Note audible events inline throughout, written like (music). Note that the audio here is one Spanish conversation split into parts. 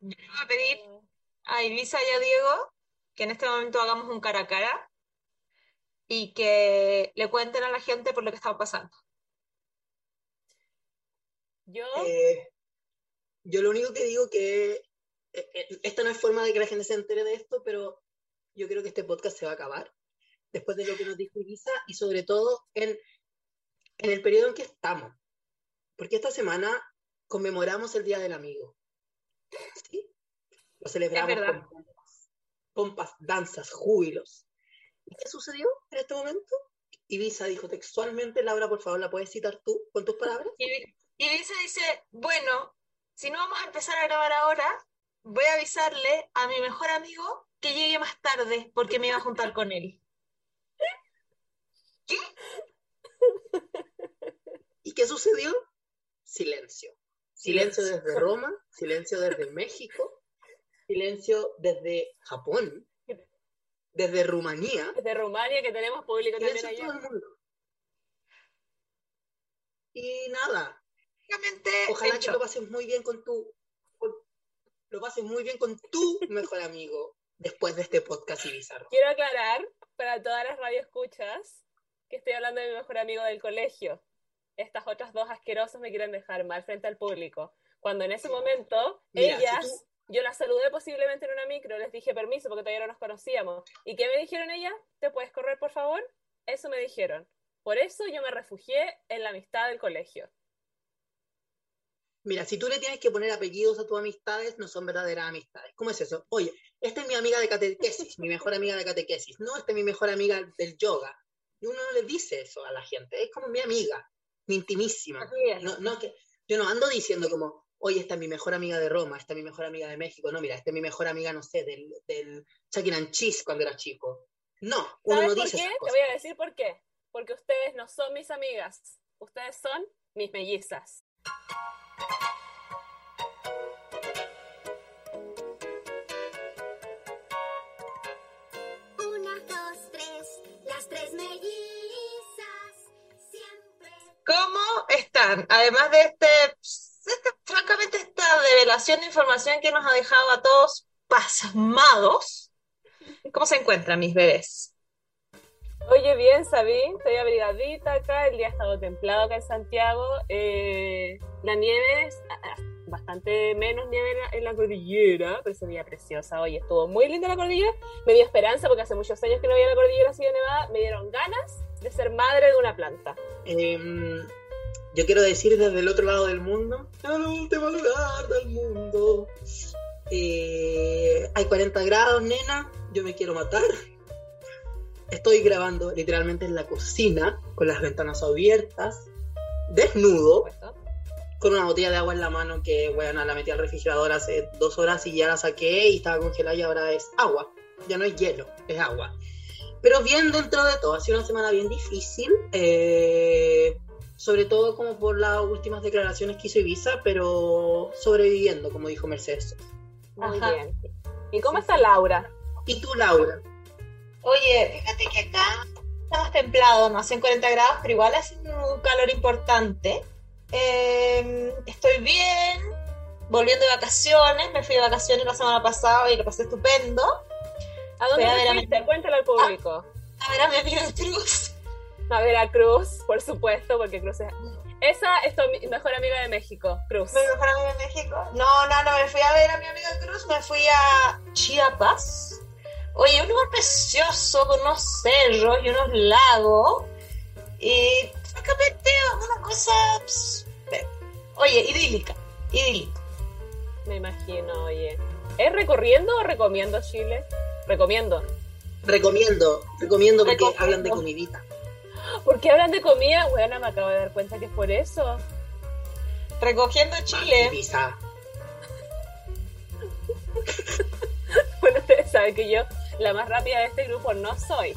Yo le voy a pedir a Ibiza y a Diego que en este momento hagamos un cara a cara y que le cuenten a la gente por lo que está pasando. Yo, Eh, yo lo único que digo que eh, eh, esta no es forma de que la gente se entere de esto, pero yo creo que este podcast se va a acabar después de lo que nos dijo Ibiza y sobre todo en, en el periodo en que estamos. Porque esta semana conmemoramos el Día del Amigo. ¿Sí? Lo celebramos con pompas, pompas, danzas, júbilos. ¿Y qué sucedió en este momento? Ibiza dijo textualmente, Laura, por favor, ¿la puedes citar tú con tus palabras? Ibiza dice, bueno, si no vamos a empezar a grabar ahora, voy a avisarle a mi mejor amigo que llegue más tarde porque me iba a juntar con él. ¿Y qué sucedió? Silencio. Silencio desde Roma, silencio desde México, silencio desde Japón, desde Rumanía, desde Rumania, que tenemos público también allá. todo el mundo. Y nada, Básicamente, ojalá que lo pases muy bien con tu, con- lo pases muy bien con tu mejor amigo después de este podcast y bizarro. Quiero aclarar para todas las radioescuchas que estoy hablando de mi mejor amigo del colegio. Estas otras dos asquerosas me quieren dejar mal frente al público. Cuando en ese momento, Mira, si ellas, tú- yo las saludé posiblemente en una micro, les dije permiso porque todavía no nos conocíamos. ¿Y qué me dijeron ellas? ¿Te puedes correr, por favor? Eso me dijeron. Por eso yo me refugié en la amistad del colegio. Mira, si tú le tienes que poner apellidos a tus amistades, no son verdaderas amistades. ¿Cómo es eso? Oye, esta es mi amiga de catequesis, mi mejor amiga de catequesis. No, esta es mi mejor amiga del yoga. Y uno no le dice eso a la gente. Es como mi amiga, mi intimísima. No, no, que, yo no ando diciendo como, oye, esta es mi mejor amiga de Roma, esta es mi mejor amiga de México. No, mira, esta es mi mejor amiga, no sé, del, del Chuck E. Cheese cuando era chico. No, uno ¿Sabes no por dice qué? esas Te voy a decir por qué. Porque ustedes no son mis amigas. Ustedes son mis mellizas. Además de este, este, francamente, esta revelación de información que nos ha dejado a todos pasmados, ¿cómo se encuentran mis bebés? Oye, bien, Sabín, estoy abrigadita acá, el día ha estado templado acá en Santiago, eh, la nieve es ah, ah, bastante menos nieve en la, cordillera, pero se veía preciosa, oye, estuvo muy linda la cordillera, me dio esperanza porque hace muchos años que no veía la cordillera así de nevada, me dieron ganas de ser madre de una planta. Em, yo quiero decir desde el otro lado del mundo, el último lugar del mundo, eh, hay 40 grados, nena, yo me quiero matar. Estoy grabando literalmente en la cocina, con las ventanas abiertas, desnudo, con una botella de agua en la mano que, bueno, la metí al refrigerador hace dos horas y ya la saqué y estaba congelada y ahora es agua. Ya no es hielo, es agua. Pero bien dentro de todo, ha sido una semana bien difícil, eh, sobre todo como por las últimas declaraciones que hizo Ibiza, pero sobreviviendo, como dijo Mercedes. Muy Ajá. bien. ¿Y cómo Sí, está sí. Laura? ¿Y tú, Laura? Oye, fíjate que acá está más templado, no hacen 40 grados, pero igual hace un calor importante. Eh, estoy bien, volviendo de vacaciones, me fui de vacaciones la semana pasada y lo pasé estupendo. ¿A dónde Fui a ver te a fuiste? mi- Cuéntale al público. A ver a mi amiga Cruz. (laughs) A Veracruz, por supuesto, porque Cruz es... Esa es tu mejor amiga de México, Cruz. ¿Mi mejor amiga de México? No, no, no, me fui a ver a mi amiga Cruz, me fui a Chiapas. Oye, un lugar precioso con unos cerros y unos lagos. Y francamente, una cosa. pues, oye, idílica, idílica. Me imagino, oye. ¿Es recorriendo o recomiendo Chile? Recomiendo. Recomiendo, recomiendo porque Recomiendo. hablan de comidita. ¿Por qué hablan de comida? Bueno, me acabo de dar cuenta que es por eso. Recogiendo Chile. Ibiza. (laughs) Bueno, ustedes saben que yo, la más rápida de este grupo, no soy.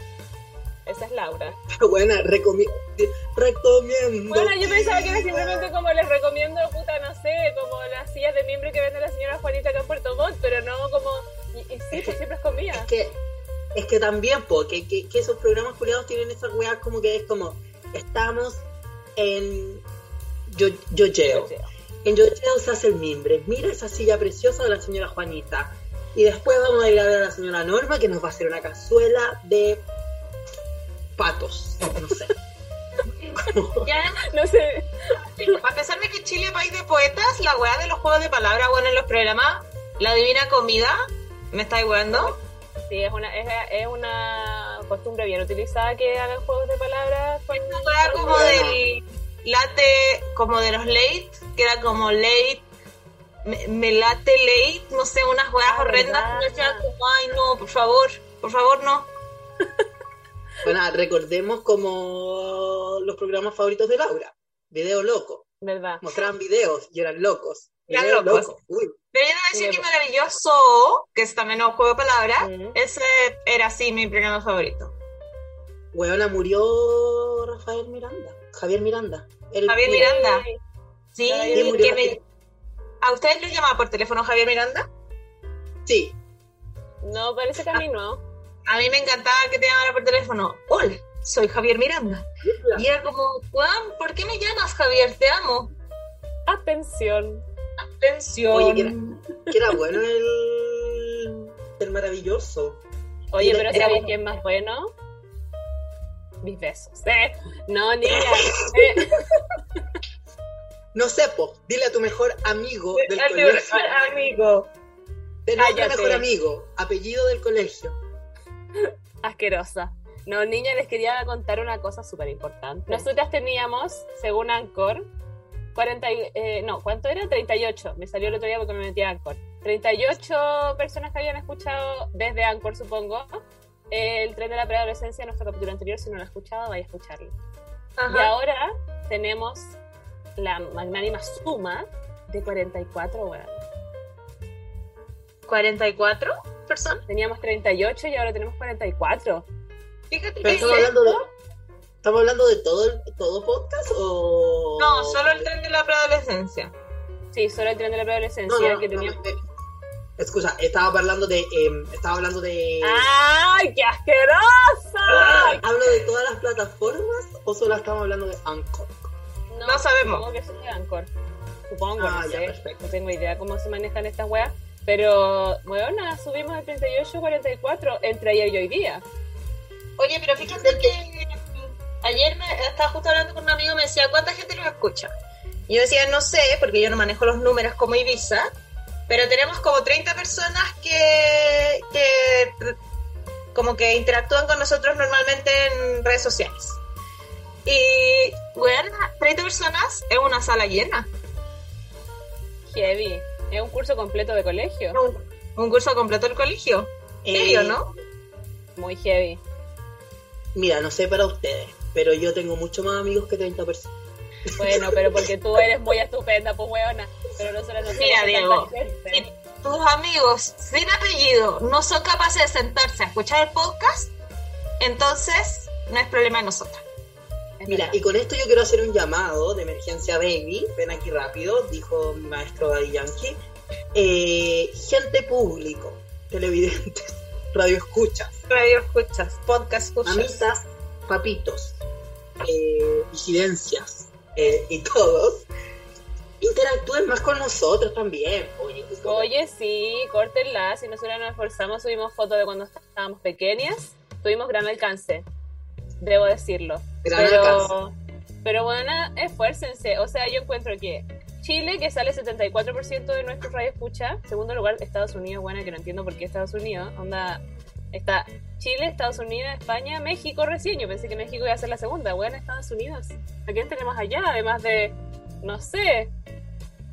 Esa es Laura. (laughs) Buena, recomi- recomiendo. Bueno, yo pensaba que era simplemente como les recomiendo, puta, no sé, como las sillas de miembro que vende la señora Juanita acá en Puerto Montt, pero no como... Y, y sí, pues siempre es comida. Es que, es que también, po, que, esos programas culiados tienen esas weas como que es como, estamos en yo. En Yocheo se hace el mimbre. Mira esa silla preciosa de la señora Juanita. Y después vamos a ir a ver a la señora Norma que nos va a hacer una cazuela de patos. No sé. (laughs) Ya, No sé. a pesar de que Chile es país de poetas, la weá de los juegos de palabras, bueno, en los programas, la divina comida, ¿me estáis weando? Sí, es una, es, es una costumbre bien utilizada que hagan juegos de palabras. con- weá como del late, como de los late, que era como late, me, me late late, no sé, unas weas Ah, horrendas. como, Ay, no, por favor, por favor, no. (laughs) Bueno, recordemos como los programas favoritos de Laura. Video loco. ¿Verdad? Mostraban videos y eran locos. Locos. Uy, Pero yo debo decir Sí, que maravilloso, que es también un juego de palabras, ese era así mi programa favorito. Weona murió Rafael Miranda. Javier Miranda. El- Javier mira, Miranda. Sí, Javier murió que me- aquí. ¿A ustedes les llamaba por teléfono Javier Miranda? Sí. No, parece que a mí no. A mí me encantaba que te llamara por teléfono. Hola, soy Javier Miranda. Y era como, Juan, ¿por qué me llamas Javier? Te amo. Atención. Atención. Oye, que era- Que era bueno el, el maravilloso. Oye, Era- pero era ¿sabéis quién más bueno? Mis besos. ¿eh? No, niña. eh, No sé, po, dile a tu mejor amigo del A tu colegio. amigo. De nombre Cállate. mejor amigo, apellido del colegio. asquerosa. No, niña, les quería contar una cosa súper importante. Nosotras teníamos, según Anchor, 40, y- eh, no, ¿cuánto era? 38. Me salió el otro día porque me metí a Anchor. 38 personas que habían escuchado desde Anchor, supongo. El tren de la preadolescencia, nuestro capítulo anterior. Si no lo ha escuchado, vaya a escucharlo. Y ahora tenemos la magnánima suma de 44, weón. 44 personas. Teníamos 38 y ahora tenemos 44. Fíjate que estamos hablando de, ¿Estamos hablando de todo el todo podcast o...? No, solo el tren de la preadolescencia. Sí, solo el tren de la No, preadolescencia no, que no, teníamos. me- me- Excusa, estaba hablando de... em, estaba hablando de... ¡Ay, qué asquerosa! ¿Hablo de todas las plataformas o solo estamos hablando de Anchor? No sabemos. Supongo que es de Anchor. Supongo, Ah, no ya, sé. perfecto. No tengo idea cómo se manejan estas weas. Pero, bueno, subimos de 38 a 44 entre ayer y hoy día. Oye, pero fíjate que ayer me estaba justo hablando con un amigo y me decía, ¿cuánta gente nos escucha? Y yo decía, no sé, porque yo no manejo los números como Ibiza, pero tenemos como 30 personas que, que como que interactúan con nosotros normalmente en redes sociales. Y, bueno, 30 personas es una sala llena. Heavy. Es un curso completo de colegio. Un, un curso completo del colegio. Eh, ¿Serio, no? Muy heavy. Mira, no sé para ustedes, pero yo tengo mucho más amigos que 30 personas. Bueno, pero porque tú eres muy estupenda, pues weona. Pero nosotros no somos Mira, Diego, gente. si tus amigos sin apellido no son capaces de sentarse a escuchar el podcast, entonces no es problema de nosotros. Mira, y con esto yo quiero hacer un llamado de emergencia baby. Ven aquí rápido, dijo mi maestro Daddy Yankee. Eh, gente público, televidentes, (laughs) radioescuchas, Radio escuchas, podcast escuchas. amitas, papitos, eh, vigilancias eh, y todos. Interactúen más con nosotros también. Oye, pues, Oye, sí, córtenla. Si nosotros nos esforzamos, subimos fotos de cuando estábamos pequeñas. Tuvimos gran alcance, debo decirlo. gran pero, alcance. pero bueno, esfuércense. O sea, yo encuentro que Chile, que sale 74% de nuestros radio escucha. Segundo lugar, Estados Unidos, buena, que no entiendo por qué Estados Unidos. Onda, está Chile, Estados Unidos, España, México recién. Yo pensé que México iba a ser la segunda. Bueno, Estados Unidos. ¿A quién tenemos allá? Además de, no sé,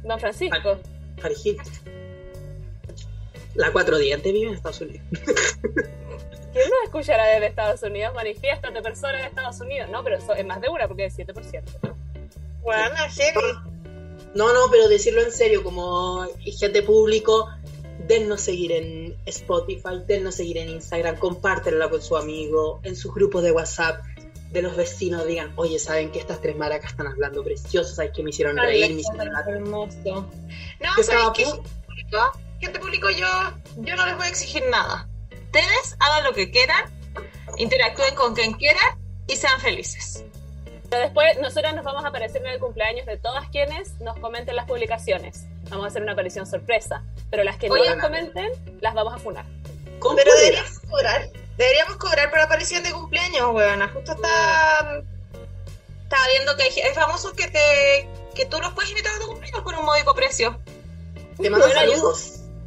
Don Francisco. Hilton. La cuatro dientes vive en Estados Unidos. (laughs) ¿Quién nos escuchará desde Estados Unidos? Manifiéstate, persona de Estados Unidos. No, pero eso es más de una porque es 7%. Bueno, heavy. No, no, pero decirlo en serio, como gente público, dennos seguir en Spotify, dennos seguir en Instagram, compártenla con su amigo, en sus grupos de WhatsApp, de los vecinos, digan, oye, ¿saben que estas tres maracas están hablando preciosos? ¿Sabes que me hicieron reír? Me hicieron hermoso. No, Yo ¿sabes estaba qué? Gente público, gente público, yo, yo no les voy a exigir nada. Ustedes hagan lo que quieran, interactúen con quien quieran y sean felices. Pero después nosotros nos vamos a aparecer en el cumpleaños de todas quienes nos comenten las publicaciones. Vamos a hacer una aparición sorpresa. Pero las que Oye, no nos comenten, las vamos a funar. Con Pero deberíamos cobrar. Deberíamos cobrar por aparición de cumpleaños, weona. Justo está. Estaba viendo que hay, famosos que te. que tú los puedes invitar a tu cumpleaños por un módico precio. Te mandan Bueno, yo- saludos.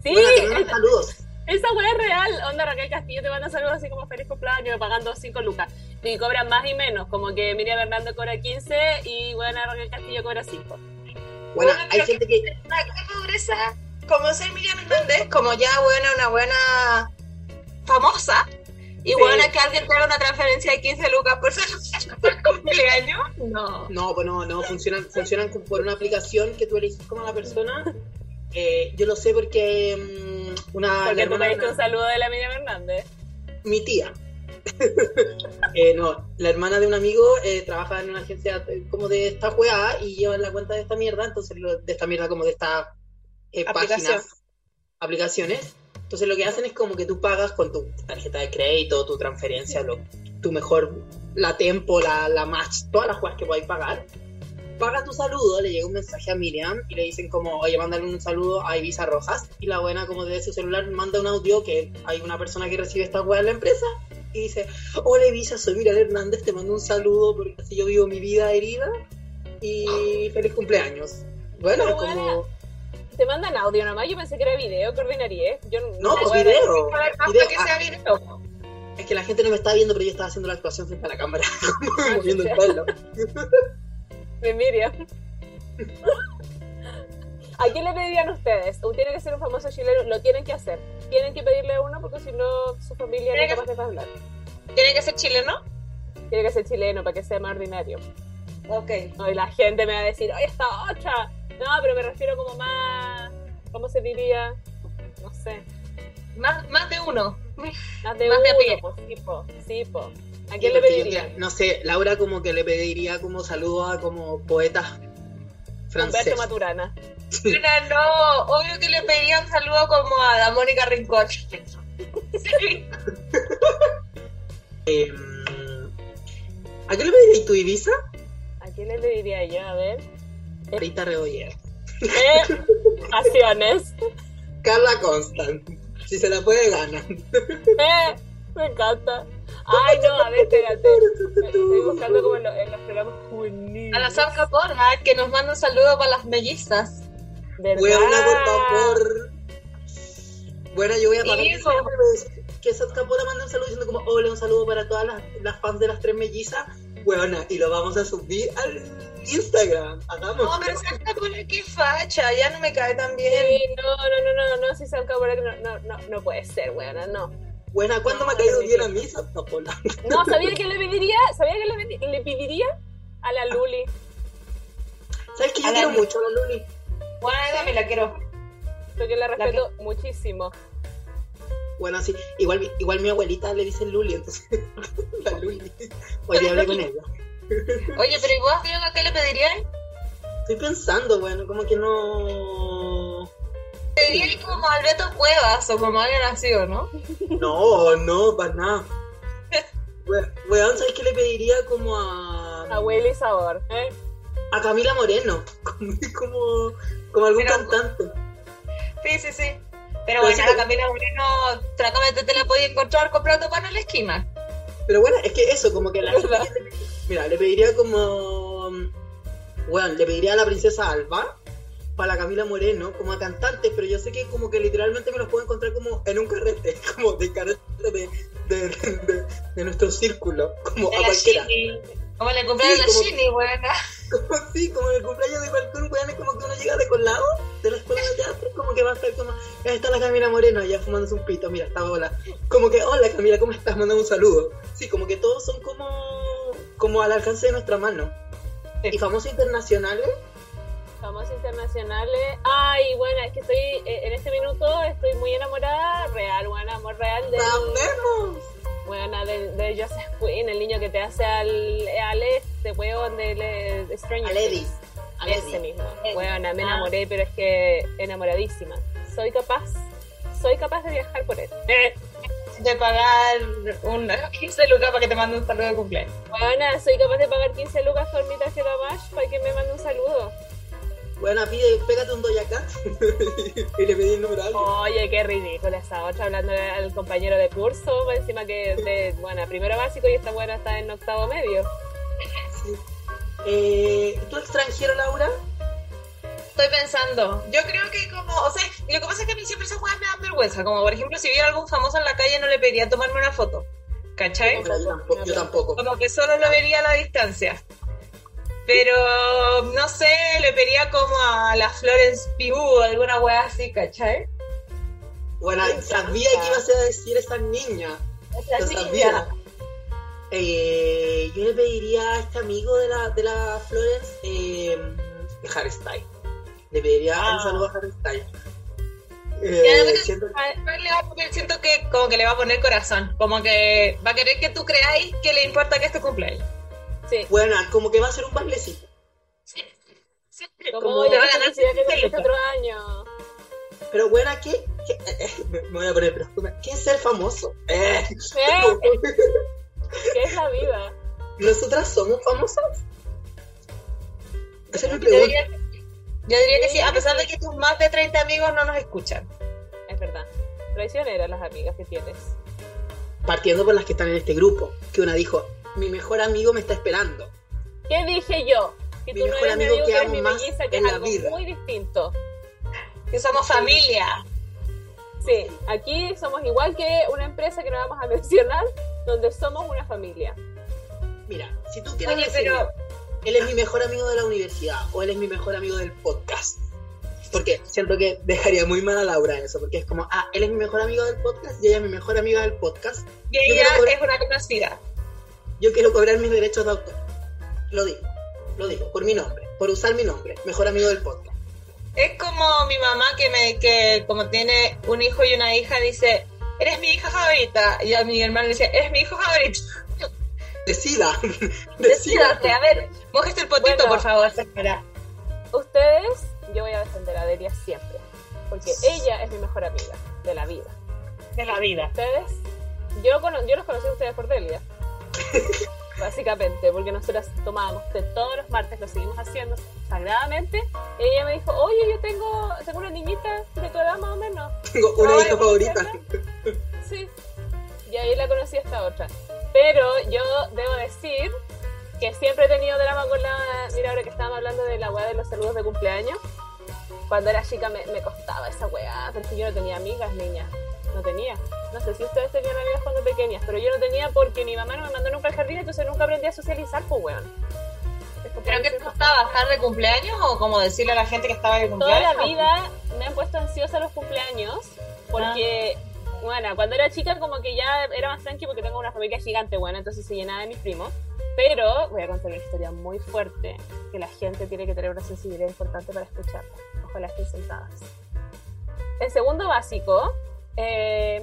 Sí, Bueno, te saludos. esa weá es real. Onda Raquel Castillo te manda saludos así como feliz cumpleaños pagando 5 lucas. Y cobran más y menos. Como que Miriam Hernando cobra 15 y buena Raquel Castillo cobra 5. Bueno, Bueno, hay gente que. Una gran pobreza, como ser Miriam Hernández, como ya buena, una buena famosa. Y Sí. buena que alguien te haga una transferencia de 15 lucas por (laughs) por cumpleaños. No. No, pues no, no, funcionan, funcionan por una aplicación que tú eliges como la persona. Eh, yo lo sé porque mm, una Porque tú pediste una- un saludo de la Miriam Hernández. mi tía. (laughs) Eh, no, la hermana de un amigo eh, trabaja en una agencia eh, como de esta weá y lleva la cuenta de esta mierda, entonces lo- de esta mierda como de esta eh, Aplicación. páginas, aplicaciones. Entonces lo que hacen es como que tú pagas con tu tarjeta de crédito, tu transferencia, lo, tu mejor, la tempo, la, la match, todas las weas que podáis pagar. Paga tu saludo, le llega un mensaje a Miriam y le dicen como, oye, mándale un saludo a Ibiza Rojas. Y la buena como de su celular manda un audio que hay una persona que recibe esta wea en la empresa y dice, hola Ibiza, soy Miriam Hernández, te mando un saludo porque así yo vivo mi vida herida y feliz cumpleaños. Bueno, Pero como... Te mandan audio nomás. Yo pensé que era video, que ordinaria. Yo No, pues video. Que sea Ah, video. es que la gente no me está viendo, pero yo estaba haciendo la actuación frente a la cámara, (laughs) como moviendo el pelo. (laughs) De Miriam. (laughs) ¿A quién le pedirían ustedes? O tiene que ser un famoso chileno, lo tienen que hacer. Tienen que pedirle uno porque si no, su familia no es capaz de hablar. ¿Tiene que ser chileno? Tiene que ser chileno para que sea más ordinario. Ok. No, y la gente me va a decir, ¡oye, esta otra! No, pero me refiero como más. ¿Cómo se diría? No sé. Más, más de uno. Más de Más uno, de a pie. pues, sí, po, sí, po. ¿A Sí, quién le yo, mira, no sé, Laura como que le pediría como saludo a como poetas francés. Humberto Maturana. Una no, obvio que le pedía un saludo como a la Mónica Rincón. Sí. Eh, ¿A qué le pedirías tu Ibiza? ¿A quién le pediría yo? A ver. Rita Rebolledo. Eh, acciones. Carla Constant. Si se la puede, ganar. Eh, me encanta. Ay, no, a ver, espérate. (laughs) Estoy buscando como en, lo- en los programas juveniles. A la Sam Capona, que nos manda un saludo para las mellizas. ¿Verdad? Huevona, por favor. Bueno, yo voy a parar Hijo. que Sat Capona manda un saludo diciendo como hola, un saludo para todas las, las fans de las tres mellizas. Huevona, y lo vamos a subir al Instagram. Hagamos. No, pero Sam Capona, qué facha, ya no me cae tan bien. Sí, no, no, no, no, no, si se acabó, no, no, no, no puede ser, weona, no. Buena, ¿cuándo me ha caído bien a mí Sat Capona? No, ¿sabía que le pediría? ¿Sabía que le, le pediría? A la Luli. ¿Sabes que yo quiero mucho a la Luli? Bueno, yo también la quiero. Porque la respeto muchísimo. Bueno, sí, igual, igual mi abuelita le dice Luli, entonces (laughs) la Luli. Día hablé con ella. Oye, pero ¿y vos, Diego, a qué le pedirían? Estoy pensando, bueno, como que no. Pedirían como a Alberto Cuevas o como alguien así, ¿o no? (laughs) No, no, para nada. We- Weón, ¿sabes qué le pediría como a. A Willy Sabor. ¿eh? a Camila Moreno? (laughs) Como, como, algún Pero- cantante. Sí, sí, sí. Pero Pero bueno, sí, a Camila Moreno, tratamente te la podías encontrar comprando pan en la esquina. Pero bueno, es que eso, como que la (laughs) gente Mira, le pediría como. Bueno, le pediría a la princesa Alba. Para la Camila Moreno, como a cantante, pero yo sé que como que literalmente me los puedo encontrar como en un carrete, (laughs) como de carrete de, de, de- de nuestro círculo, como a cualquiera. Shini. Como le a Sí, la Shini, buena. Como así, (laughs) como en el cumpleaños de cualquier weón, es como que uno llega de colado de la escuela de teatro, como que va a estar como, "Ya está la Camila Moreno allá fumándose un pito, mira, está hola. Como que, hola Camila, ¿cómo estás? Mandando un saludo. Sí, como que todos son como, como al alcance de nuestra mano. Sí. Y famosos internacionales, Famosos internacionales. Ay, bueno, es que estoy, eh, en este minuto estoy muy enamorada, real, bueno, amor real de, ¡sabemos! bueno, de, de Joseph Quinn, el niño que te hace al, al este huevón de, de, de Stranger A Lady. Things. A Ese Lady. mismo. Bueno, me Ah. enamoré, pero es que enamoradísima. Soy capaz, soy capaz de viajar por él. Eh, (laughs) de pagar unas (laughs) 15 lucas para que te mande un saludo de cumpleaños. Bueno, soy capaz de pagar 15 lucas por mi tarjeta Bash para que me mande un saludo. Bueno, pide, pégate un Doja Cat (laughs) y le pedí el número a alguien. Oye, qué ridícula esa otra hablando al compañero de curso, pues, encima que de, bueno, primero básico y esta buena está en octavo medio. Sí. Eh, ¿Tú extranjero, Laura? Estoy pensando, yo creo que como, o sea, lo que pasa es que a mí siempre esas cosas me dan vergüenza, como por ejemplo si viera algún famoso en la calle no le pediría tomarme una foto, ¿cachai? No, yo, tampoco, yo tampoco. Como que solo lo vería a la distancia. Pero, no sé, le pediría como a la Florence Pugh o alguna wea así, ¿cachai? Bueno, sabía que ibas a decir esa niña. Esa Lo niña. sabía. Eh, yo le pediría a este amigo de la, de la Florence, eh, Harry Styles. Le pediría Ah. un saludo a Harry Styles. Eh, siento- que como que le va a poner corazón, como que va a querer que tú creáis que le importa que es tu cumpleaños. Sí. bueno, como que va a ser un bailecito. Sí. Sí. Como, va a ganar felicidad que 15 cumpliste lucas. otro año. Pero bueno, ¿qué? qué- eh, eh, me voy a poner, pero ¿qué es ser famoso? Eh, ¿Qué? (laughs) ¿Qué es la vida? ¿Nosotras somos famosas? Esa es mi Yo pregunta. diría, yo diría que sí, a pesar de que tus más de 30 amigos no nos escuchan. Es verdad. Traicioneras las amigas que tienes. Partiendo por las que están en este grupo, que una dijo, mi mejor amigo me está esperando. ¿Qué dije yo? Que Mi tú no mejor eres mi amigo amigo, que que eres amo mi más melliza, que en es la algo vida. muy distinto. Que somos familia. Sí, aquí somos igual que una empresa que no vamos a (laughs) mencionar, donde somos una familia. Mira, si tú quieres Oye, decirme, pero él es mi mejor amigo de la universidad o él es mi mejor amigo del podcast. Porque siento que dejaría muy mal a Laura eso, porque es como, ah, él es mi mejor amigo del podcast y ella es mi mejor amiga del podcast. y ella cobrar- es una conocida. Yo quiero cobrar mis derechos de autor. Lo digo, lo digo, por mi nombre, por usar mi nombre, mejor amigo del podcast. Es como mi mamá que me que como tiene un hijo y una hija dice, "Eres mi hija favorita." Y a mi hermano le dice, "Eres mi hijo favorito." (laughs) Decida, (laughs) decida. Decídate, a ver, mojeste el potito, Bueno. por favor, señora. Ustedes, yo voy a defender a Delia siempre, porque ella es mi mejor amiga de la vida. De la vida. Ustedes, yo, cono- yo los conocí a ustedes por Delia. (laughs) Básicamente, porque nosotras tomábamos té todos los martes, lo seguimos haciendo sagradamente. Y ella me dijo, oye, yo tengo, tengo una niñita de tu edad más o menos. (laughs) Tengo una hija favorita. Sí. Y ahí la conocí a esta otra. Pero yo debo decir que siempre he tenido drama con la. Mira, ahora que estábamos hablando de la weá de los saludos de cumpleaños. Cuando era chica me, me costaba esa weá, porque yo no tenía amigas, niña. No tenía. No sé si ustedes tenían amigas cuando pequeñas, pero yo no tenía porque mi mamá no me mandó nunca al jardín, entonces nunca aprendí a socializar, pues weón. ¿Pero qué te gustaba? ¿Estar de cumpleaños o como decirle a la gente que estaba de Toda cumpleaños? la vida me han puesto ansiosa los cumpleaños porque, bueno, cuando era chica como que ya era más tranqui porque tengo una familia gigante, bueno, entonces se llenaba de mis primos. Pero voy a contar una historia muy fuerte que la gente tiene que tener una sensibilidad importante para escucharla. Ojalá estén sentadas. En segundo básico, eh,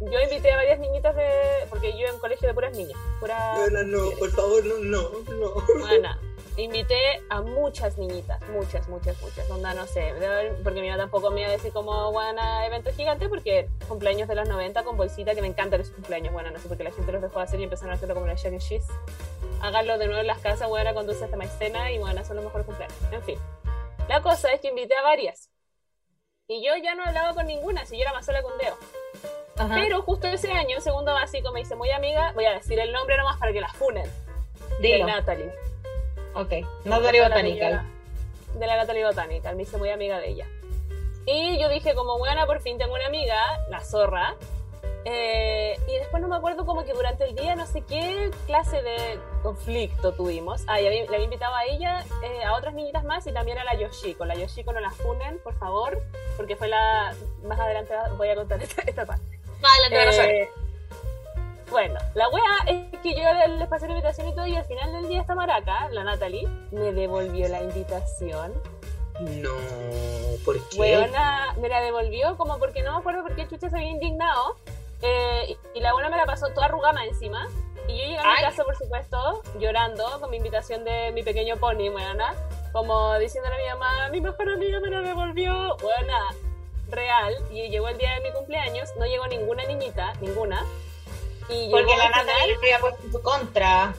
yo invité a varias niñitas de... porque yo en colegio de puras niñas. Puras No, no, no, por favor, no, no, no. bueno, invité a muchas niñitas, muchas, muchas, muchas. Onda, no sé, porque mi mamá tampoco me iba a decir como, bueno, evento gigante, porque cumpleaños de los 90 con bolsita, que me encantan esos cumpleaños. Bueno, no sé por qué la gente los dejó de hacer y empezaron a hacerlo como la Jack and Cheese. Háganlo de nuevo en las casas, bueno, con dulces de maicena y bueno, son los mejores cumpleaños. En fin. La cosa es que invité a varias. Y yo ya no hablaba con ninguna, si yo era más sola con Deo. Ajá. Pero justo ese año, en segundo básico, me hice muy amiga, voy a decir el nombre nomás para que la funen. De. Natalie. Ok. Natalie niña- De la Natalie Botanical, me hice muy amiga de ella. Y yo dije, como buena, por fin tengo una amiga, la zorra. Eh, y después no me acuerdo como que durante el día no sé qué clase de conflicto tuvimos. Ah, y había- le había invitado a ella, eh, a otras niñitas más y también a la Yoshiko. La Yoshiko no la funen, por favor, porque fue la... Más adelante voy a contar (laughs) esta, esta parte. Vale. Eh, bueno, la wea es que yo le- les pasé la invitación y todo, y al final del día esta maraca, la Natalie, me devolvió la invitación. No, ¿por qué? Weona, me la devolvió como porque no me acuerdo por qué Chucha se había indignado. Eh, y, la buena me la pasó toda arrugada encima. Y yo llegué a mi Ay. casa, por supuesto, llorando con mi invitación de mi pequeño pony, weona. Como diciéndole a mi mamá, mi mejor amiga me la devolvió. Buena, real. Y llegó el día de mi cumpleaños, no llegó ninguna niñita, ninguna. Y Porque la nata le había puesto en su contra.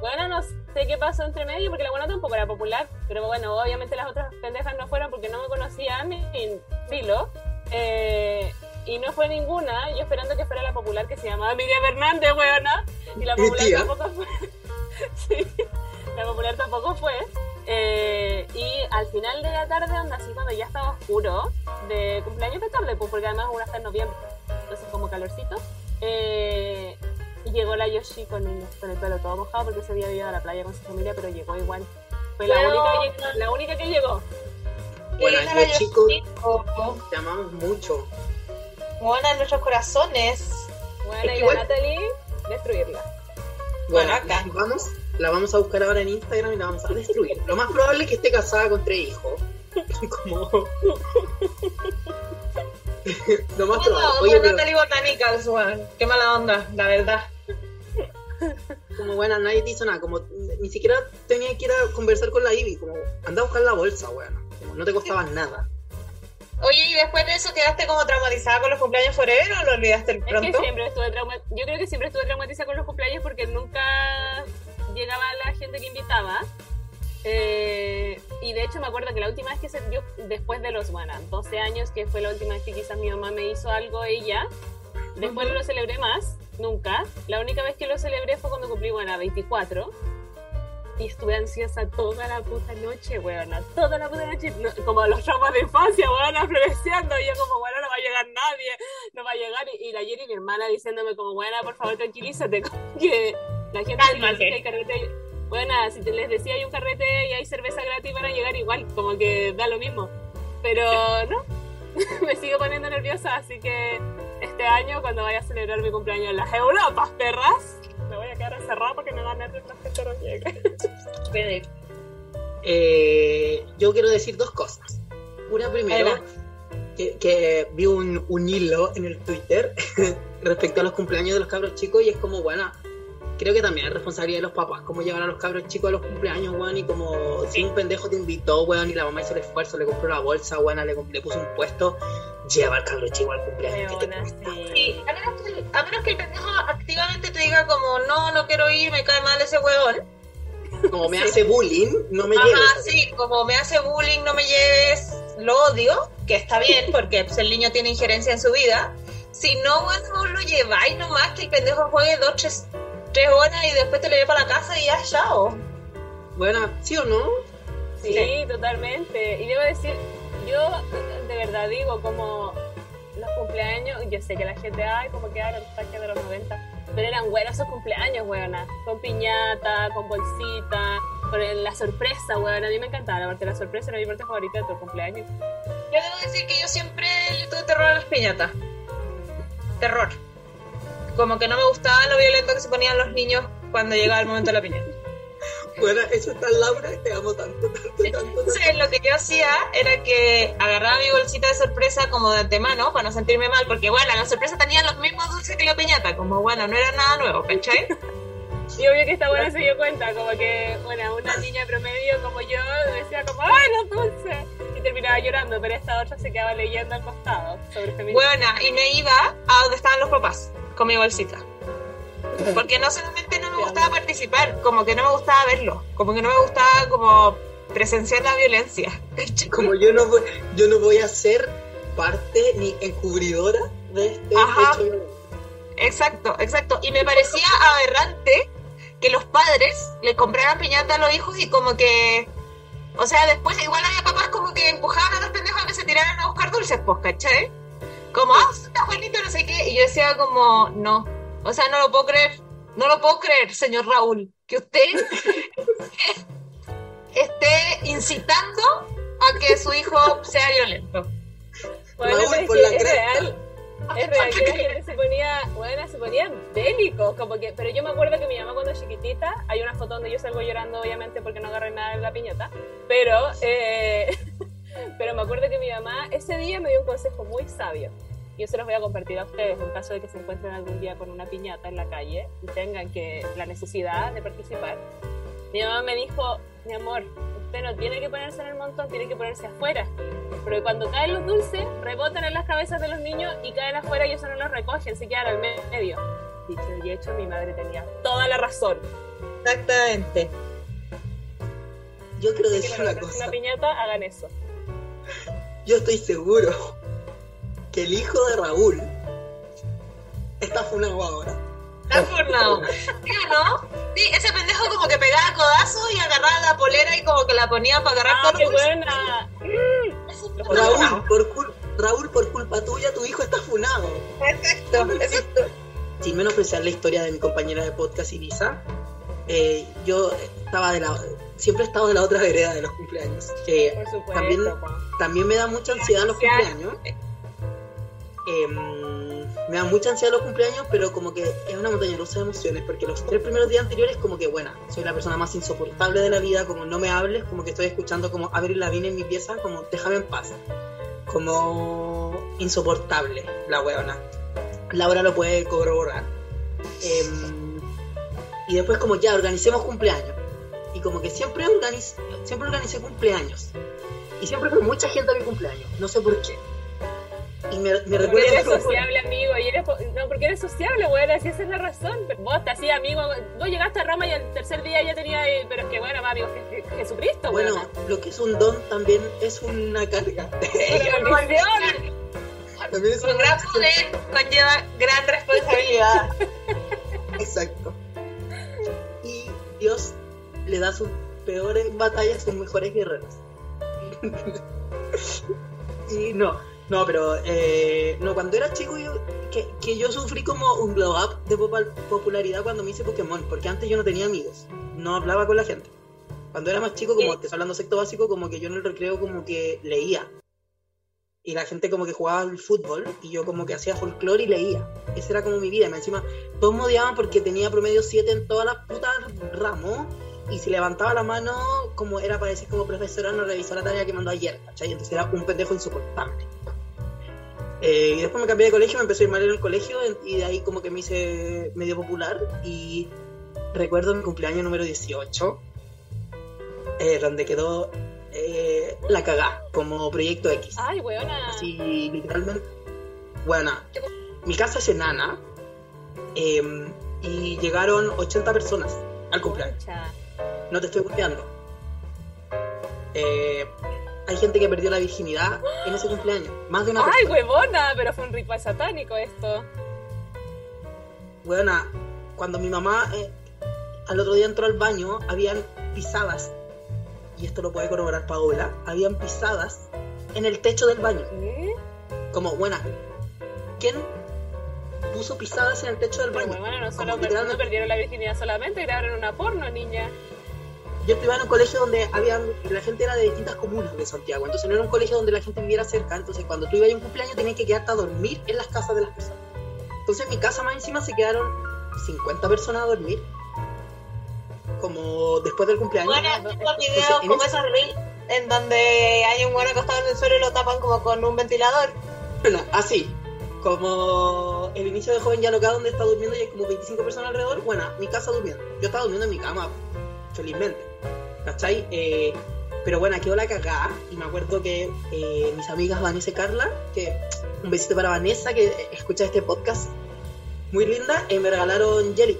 Bueno, no sé qué pasó entre medio porque la buena tampoco era popular. Pero bueno, obviamente las otras pendejas no fueron porque no me conocían y filo. Eh, y no fue ninguna, yo esperando que fuera la popular que se llamaba Miriam Hernández, weona. Y la popular tía. tampoco fue. (laughs) sí, la popular tampoco fue. Eh, y al final de la tarde, onda así cuando ya estaba oscuro, de cumpleaños de tarde, pues porque además una está en noviembre, entonces como calorcito. Eh, llegó la Yoshi con el, con el pelo todo mojado porque se había ido a la playa con su familia, pero llegó igual. Fue la, Pero- única, que- la única que llegó. Bueno, chicos, te amamos mucho. Buena en nuestros corazones. Bueno, Es y igual- la Natalie, destruirla. Bueno, Bueno, acá. vamos, la vamos a buscar ahora en Instagram y la vamos a destruir. Lo más probable es que esté casada con tres hijos. (laughs) Como... (laughs) Lo más probable. Oye, pero Natalie Botanicals, weón. Qué mala onda, la verdad. como buena, nadie te hizo nada. Como ni siquiera tenía que ir a conversar con la Ivy. Como anda a buscar la bolsa, weón. Como no te costaba nada. Oye, ¿y después de eso quedaste como traumatizada con los cumpleaños forever o lo olvidaste Es pronto? que siempre estuve trauma- Yo creo que siempre estuve traumatizada con los cumpleaños porque nunca llegaba la gente que invitaba. Eh, y de hecho me acuerdo que la última vez que se yo después de los, bueno, 12 años, que fue la última vez que quizás mi mamá me hizo algo ella, después no lo celebré más, nunca. La única vez que lo celebré fue cuando cumplí, bueno, 24. Y estuve ansiosa toda la puta noche, weona. Toda la puta noche. no- como los traumas de infancia, weona, floreciendo. Y yo como, bueno, no va a llegar nadie. No va a llegar. Y, y la Jenny, mi hermana, diciéndome como, buena, por favor, tranquilízate. (laughs) Que la gente Cálmate. decía hay carrete... Buena, si te les decía hay un carrete y hay cerveza gratis, van a llegar igual. Como que da lo mismo. Pero no. (laughs) Me sigo poniendo nerviosa. Así que este año, cuando vaya a celebrar mi cumpleaños en las Europas, perras, me voy a quedar encerrada porque me da nervios que no lleguen. (laughs) Eh, yo quiero decir dos cosas. Una primero, Adelante. que, que vi un, un hilo en el Twitter (laughs) respecto a los cumpleaños de los cabros chicos y es como, bueno, creo que también es responsabilidad de los papás, cómo llevar a los cabros chicos a los cumpleaños, weón, y como si un pendejo te invitó, weón, y la mamá hizo el esfuerzo, le compró la bolsa, weón, le, le puso un puesto, lleva al cabro chico al cumpleaños. ¿qué te Weona, cuesta? sí. Sí, a menos, que, a menos que el pendejo activamente te diga como, no, no quiero ir, me cae mal ese huevón. Como me hace bullying, no me lleves. Ajá, sí, como me hace bullying, no me lleves, lo odio, que está bien, (laughs) porque pues, el niño tiene injerencia en su vida. Si no, bueno, vos lo lleváis nomás, que el pendejo juegue dos, tres, tres horas y después te lo lleva para la casa y ya, chao. Bueno, ¿sí o no? Sí, totalmente. Y debo decir, yo verdad digo, como los cumpleaños, yo sé que la gente, ay, como que ahora nostalgia de los 90, pero eran buenos esos cumpleaños, weona. Con piñata, con bolsita, con la sorpresa, weona. A mí me encantaba, la parte de la sorpresa era mi parte favorita de tu cumpleaños. Yo debo decir que yo siempre le tuve terror a las piñatas. Terror. Como que no me gustaba lo violento que se ponían los niños cuando llegaba el momento de la piñata. Bueno, eso está Laura, te amo tanto, tanto, tanto. tanto. Entonces, lo que yo hacía era que agarraba mi bolsita de sorpresa como de antemano para no sentirme mal, porque bueno, la sorpresa tenía los mismos dulces que la piñata, como bueno, no era nada nuevo, ¿cachai? (laughs) Y obvio que esta buena se dio cuenta, como que, bueno, una niña promedio como yo decía como, ¡ay, los dulces! Y terminaba llorando, pero esta otra se quedaba leyendo al costado sobre feminismo. Bueno, y me iba a donde estaban los papás con mi bolsita. Porque no solamente no me gustaba participar, como que no me gustaba verlo, como que no me gustaba como presenciar la violencia. (laughs) Como yo no voy, yo no voy a ser parte ni encubridora de este Ajá. hecho. Exacto, exacto. Y me parecía aberrante que los padres le compraran piñata a los hijos y como que... O sea, después igual había papás como que empujaban a los pendejos a que se tiraran a buscar dulces, pues, ¿cachai? Como, ah, está bonito, no sé qué. Y yo decía como, no. O sea, no lo puedo creer. No lo puedo creer, señor Raúl, que usted (laughs) esté incitando a que su hijo sea violento. Bueno, Raúl, por la es real. Es real (laughs) que la gente se ponía, bueno, se ponían bélicos, como que, pero yo me acuerdo que mi mamá cuando chiquitita, hay una foto donde yo salgo llorando, obviamente, porque no agarré nada en la piñata, pero, eh, (laughs) pero me acuerdo que mi mamá ese día me dio un consejo muy sabio. Yo se los voy a compartir a ustedes en caso de que se encuentren algún día con una piñata en la calle y tengan que la necesidad de participar. Mi mamá me dijo, mi amor, usted no tiene que ponerse en el montón, tiene que ponerse afuera. Pero cuando caen los dulces, rebotan en las cabezas de los niños y caen afuera y eso no los recogen, se quedan al medio. Dicho y hecho, mi madre tenía toda la razón. Exactamente. Yo quiero Así que decir para una cosa. piñata, hagan eso. Yo estoy seguro que el hijo de Raúl está funado ahora. Está furnado. ¿Sí o no? Sí, ese pendejo como que pegaba codazos y agarraba la polera y como que la ponía para agarrar ¡Ah, todo qué buena! Está Raúl, funado. por, cul- Raúl, por culpa tuya, tu hijo está funado. Exacto, exacto. Sin menospreciar la historia de mi compañera de podcast, Ibiza, eh, yo estaba de la, siempre he estado de la otra vereda de los cumpleaños. Por supuesto. También- también me da mucha ansiedad los cumpleaños. Em, me da mucha ansiedad los cumpleaños, pero como que es una montaña rusa de emociones, porque los tres primeros días anteriores como que, bueno, soy la persona más insoportable de la vida, como no me hables, como que estoy escuchando como Avril Lavigne en mi pieza, como déjame en paz. Como insoportable la weona. Laura lo puede corroborar. Em, y después como ya, organicemos cumpleaños. Y como que siempre, organiz, siempre organicé cumpleaños. Y siempre fue mucha gente a mi cumpleaños. No sé por qué. Y me, me Porque recuerda eres sociable, amigo. Y eres, po- no, porque eres sociable, güey. Así esa es la razón. Pero vos te hacías amigo. Vos llegaste a Roma y el tercer día ya tenía. eh, Pero es que bueno, más que, Jesucristo, güey. Bueno, lo que es un don también es una carga. ¡Una (laughs) maldición! También es Un gran poder conlleva gran responsabilidad. (laughs) Exacto. Y Dios le da sus peores batallas a sus mejores guerreros. (laughs) y no, no, pero eh, no, cuando era chico yo, que, que yo sufrí como un glow up de popularidad cuando me hice Pokémon, porque antes yo no tenía amigos, no hablaba con la gente. Cuando era más chico, como te estoy hablando sexto básico, como que yo en el recreo como que leía. Y la gente como que jugaba al fútbol y yo como que hacía folclore y leía. Esa era como mi vida. Y encima todos me odiaban porque tenía promedio 7 en todas las putas ramos. Y si levantaba la mano, como era para decir como profesora, no revisó la tarea que mandó ayer, ¿cachai? Entonces era un pendejo insoportable. Eh, y después me cambié de colegio, me empezó a ir mal en el colegio y de ahí como que me hice medio popular. Y recuerdo mi cumpleaños número 18, eh, donde quedó eh, la cagá como proyecto X. Ay, weona. Así, literalmente. Bueno, mi casa es enana. eh, y llegaron 80 personas al cumpleaños. No te estoy golpeando. Eh, hay gente que perdió la virginidad en ese cumpleaños. Más de una Ay, persona. huevona, pero fue un ritual satánico esto. Buena, cuando mi mamá eh, al otro día entró al baño, habían pisadas. Y esto lo puede corroborar Paola. Habían pisadas en el techo del baño. ¿Qué? Como, buena, ¿quién puso pisadas en el techo del Pero baño? huevona, no solo per- literalmente- no perdieron la virginidad solamente, grabaron una porno, niña. Yo estudiaba en un colegio donde había, la gente era de distintas comunas de Santiago, entonces no era un colegio donde la gente viviera cerca, entonces cuando tú ibas a un cumpleaños tenías que quedarte a dormir en las casas de las personas. Entonces en mi casa más encima se quedaron 50 personas a dormir, como después del cumpleaños. Bueno, videos como ese- esos reels en donde hay un bueno acostado en el suelo y lo tapan como con un ventilador. Bueno, así, como el inicio de Joven Ya Loca donde está durmiendo y hay como 25 personas alrededor, bueno, mi casa durmiendo. Yo estaba durmiendo en mi cama, felizmente. ¿Cachai? Eh, pero bueno, quedó la cagada y me acuerdo que eh, mis amigas Vanessa y Carla, que un besito para Vanessa que escucha este podcast muy linda, eh, me regalaron Jelly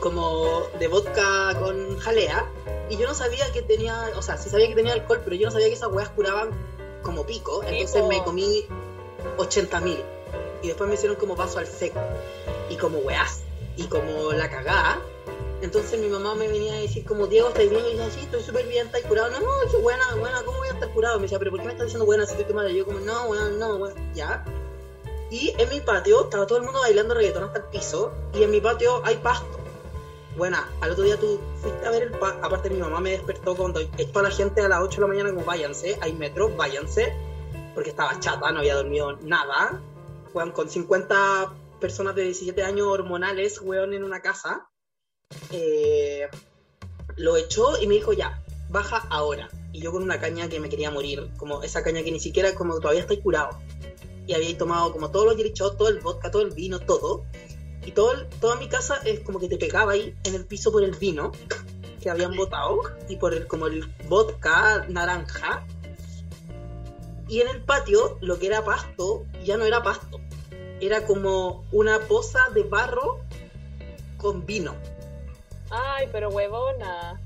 como de vodka con jalea. Y yo no sabía que tenía, o sea, sí sabía que tenía alcohol, pero yo no sabía que esas weas curaban como pico. Entonces me comí 80 mil. Y después me hicieron como vaso al seco. Y como weas. Y como la cagada. Entonces mi mamá me venía a decir como, Diego, ¿estás bien? Y yo decía, sí, estoy súper bien, ¿estás curado? No, no, qué buena, buena, ¿cómo voy a estar curado? Me decía, pero ¿por qué me estás diciendo buena si estoy tomada? Y yo como, no, bueno, no, bueno, ya. Y en mi patio estaba todo el mundo bailando reggaetón hasta el piso. Y en mi patio hay pasto. Bueno, al otro día tú fuiste a ver el pasto. Aparte mi mamá me despertó cuando toda la gente a las 8 de la mañana como, váyanse, hay metro, váyanse. Porque estaba chata, no había dormido nada. Weón, con 50 personas de 17 años hormonales, weón, en una casa. Eh, lo echó y me dijo, ya, baja ahora. Y yo con una caña que me quería morir, como esa caña que ni siquiera, como todavía estoy curado. Y había tomado como todos los shots, todo el vodka, todo el vino, todo. Y todo toda mi casa es como que te pegaba ahí en el piso por el vino. (laughs) que habían votado y por el, como el vodka naranja. Y en el patio, lo que era pasto, ya no era pasto. Era como una poza de barro con vino. Ay, pero huevona.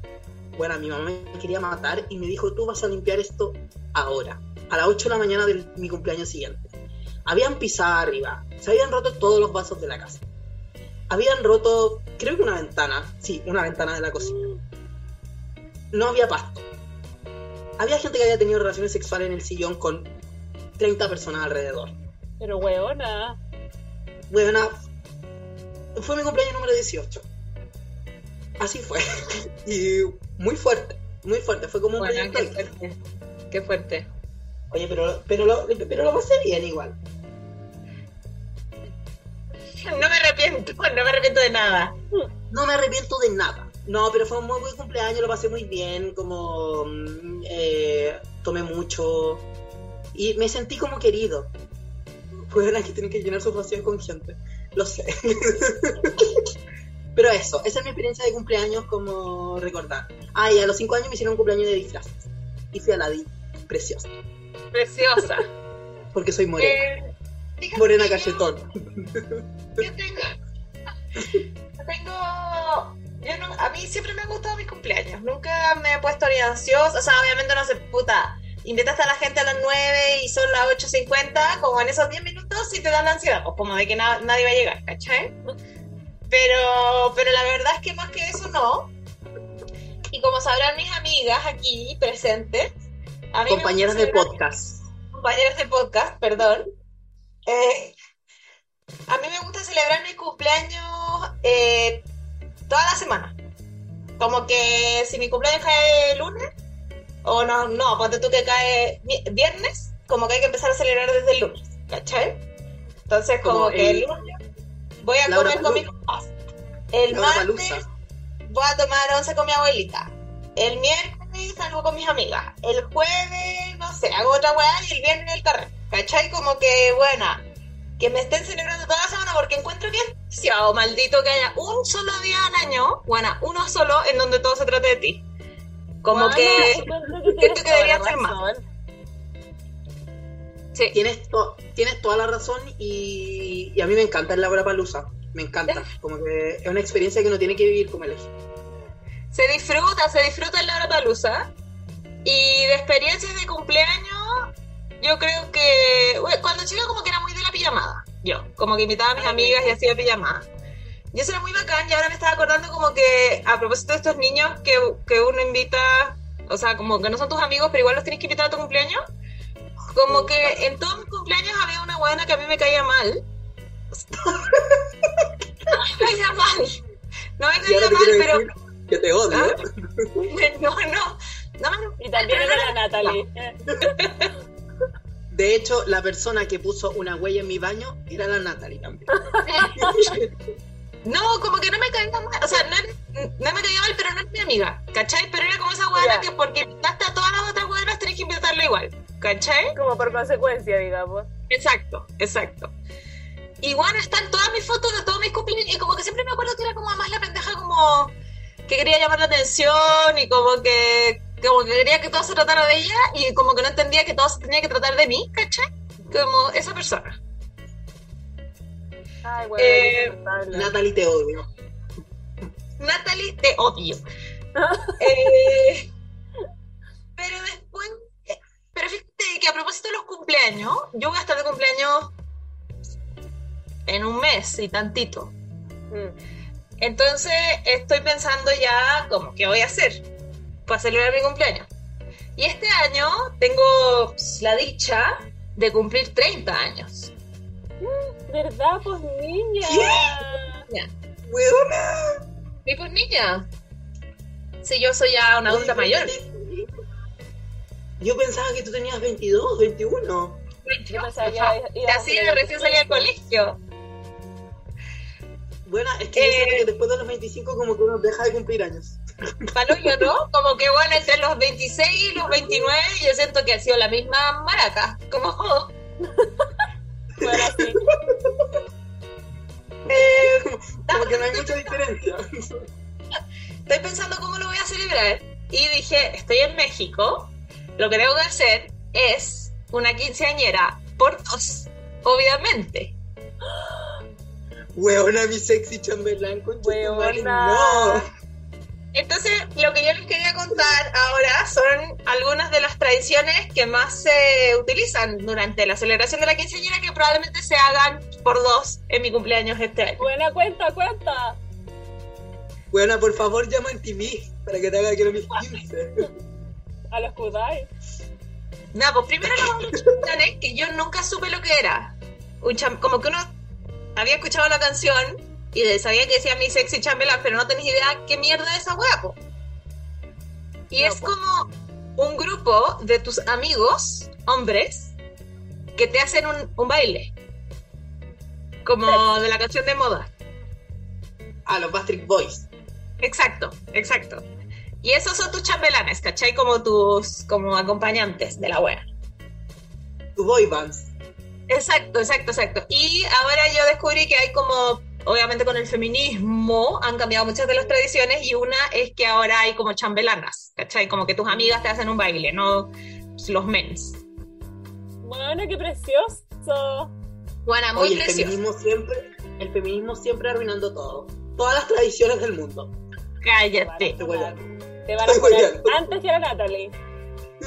Bueno, mi mamá me quería matar y me dijo, tú vas a limpiar esto ahora, a las 8 de la mañana de mi cumpleaños siguiente. Habían pisado arriba, se habían roto todos los vasos de la casa. Habían roto, creo que una ventana, sí, una ventana de la cocina. No había pasto. Había gente que había tenido relaciones sexuales en el sillón con 30 personas alrededor. Pero huevona. Bueno, fue mi cumpleaños número 18. Así fue. (laughs) y muy fuerte, muy fuerte. Fue como un Bueno, proyecto qué fuerte. Qué fuerte. Oye, pero, pero, lo, pero lo pasé bien igual. No me arrepiento, no me arrepiento de nada. No me arrepiento de nada. No, pero fue un muy buen cumpleaños, lo pasé muy bien, como mm, eh, tomé mucho y me sentí como querido. Fueron que tienen que llenar sus vacíos con gente, lo sé. (laughs) pero eso, esa es mi experiencia de cumpleaños como recordar. Ah, y a los cinco años me hicieron un cumpleaños de disfraces y fui a la di, preciosa, Preciosa. (laughs) porque soy morena, Eh, morena cachetón. Yo tengo. yo tengo. Yo no, a mí siempre me han gustado mis cumpleaños. Nunca me he puesto ni ansiosa. O sea, obviamente no sé, puta. Invitaste a la gente a las 9 y son las 8.50. Como en esos 10 minutos, sí te da la ansiedad. Pues como de que na- nadie va a llegar, ¿cachai? Pero, pero la verdad es que más que eso no. Y como sabrán mis amigas aquí presentes, a mí Compañeras de podcast. compañeros de podcast, perdón. Eh, a mí me gusta celebrar mi cumpleaños eh, toda la semana. Como que si mi cumpleaños cae lunes, o no, no, ponte tú que cae vi- viernes, como que hay que empezar a celebrar desde el lunes, ¿cachai? Entonces, como, Como que el- lunes voy a Laura comer con mis papás. El Laura martes Palusa. voy a tomar once con mi abuelita. El miércoles salgo con mis amigas. El jueves, no sé, hago otra weá y el viernes el carrera. ¿Cachai? Como que, buena, que me estén celebrando toda la semana porque encuentro que es demasiado maldito que haya un solo día al año, buena, uno solo en donde todo se trate de ti. Como Bueno, que, que que debería ser más. Sí, Tienes, to- tienes toda la razón y, y a mí me encanta el Laura Palusa. Me encanta. Como que es una experiencia que uno tiene que vivir como el eje. se disfruta, se disfruta en la palusa. Y de experiencias de cumpleaños, yo creo que bueno, cuando chica como que era muy de la pijamada. Yo, como que invitaba a mis amigas y hacía pijamada. Y eso era muy bacán y ahora me estaba acordando como que a propósito de estos niños que, que uno invita, o sea, como que no son tus amigos, pero igual los tienes que invitar a tu cumpleaños. Como que en todos mis cumpleaños había una buena que a mí me caía mal. No (laughs) me caía mal. No me caía mal, pero... decir que te odio. ¿Ah? (laughs) No, no. No me Y también era la Natalie. De hecho, la persona que puso una huella en mi baño era la Natalie también. (laughs) No, como que no me caía mal. O sea, no, no me caía mal, pero no es mi amiga. ¿Cachai? Pero era como esa hueá que porque invitaste a todas las otras hueonas tenés que invitarlo igual. ¿Cachai? Como por consecuencia, digamos. Exacto, exacto. Y bueno, están todas mis fotos de todos mis cumpleaños. Y como que siempre me acuerdo que era como más la pendeja como que quería llamar la atención y como que como que quería que todo se tratara de ella y como que no entendía que todo se tenía que tratar de mí, ¿cachai? Como esa persona. Ay, bueno, Eh, insoportable. Natalie, te odio. Natalie, te odio. (laughs) Eh, pero después, eh, pero fíjate que a propósito de los cumpleaños, yo voy a estar de cumpleaños en un mes y tantito. Mm. Entonces estoy pensando ya como qué voy a hacer para celebrar mi cumpleaños. Y este año tengo la dicha de cumplir 30 años. ¿Verdad, pues niña? ¡Huevona! ¿Y pues niña? Si yo soy ya una adulta mayor. Yo pensaba que tú tenías 22, 21. Yo pensaba que iba- iba a Así cumplir recién salí al 25. colegio. Bueno, es que Eh. que después de los 25 como que uno deja de cumplir años. Palo yo, ¿no? Como que bueno, entre los 26 y los 29 yo siento que ha sido la misma maraca. Como, Bueno, sí. (laughs) eh, Como que no hay mucha diferencia. estoy pensando cómo lo voy a celebrar y dije, estoy en México, lo que tengo que hacer es una quinceañera por dos, obviamente. Weona, mi sexy chambelán con. No. Entonces, lo que yo les quería contar ahora son algunas de las tradiciones que más se utilizan durante la celebración de la quinceañera que probablemente se hagan por dos en mi cumpleaños este año. Buena cuenta, cuenta. Weona, por favor, llama en TV para que te haga quiero mis 15. (laughs) A los Kudai. No, pues primero los chambelanes, que yo nunca supe lo que era. Un como que uno había escuchado la canción y sabía que decía mi sexy chambelán, pero no tenía idea qué mierda es esa po. Y No, es po. como un grupo de tus amigos, hombres, que te hacen un, un baile. Como de la canción de moda. Ah, los Bastric Boys. Exacto, exacto. Y esos son tus chambelanes, ¿cachai? Como tus como acompañantes de la wea. Tu boy bands. Exacto, exacto, exacto. Y ahora yo descubrí que hay como, obviamente con el feminismo han cambiado muchas de las tradiciones y una es que ahora hay como chambelanas, ¿cachai? Como que tus amigas te hacen un baile, no los mens. Bueno, qué precioso. Bueno, muy Oye, el precioso. feminismo siempre, el feminismo siempre arruinando todo. Todas las tradiciones del mundo. Cállate. Te voy a- Te van a Estoy poner hueveando. antes que a Natalie.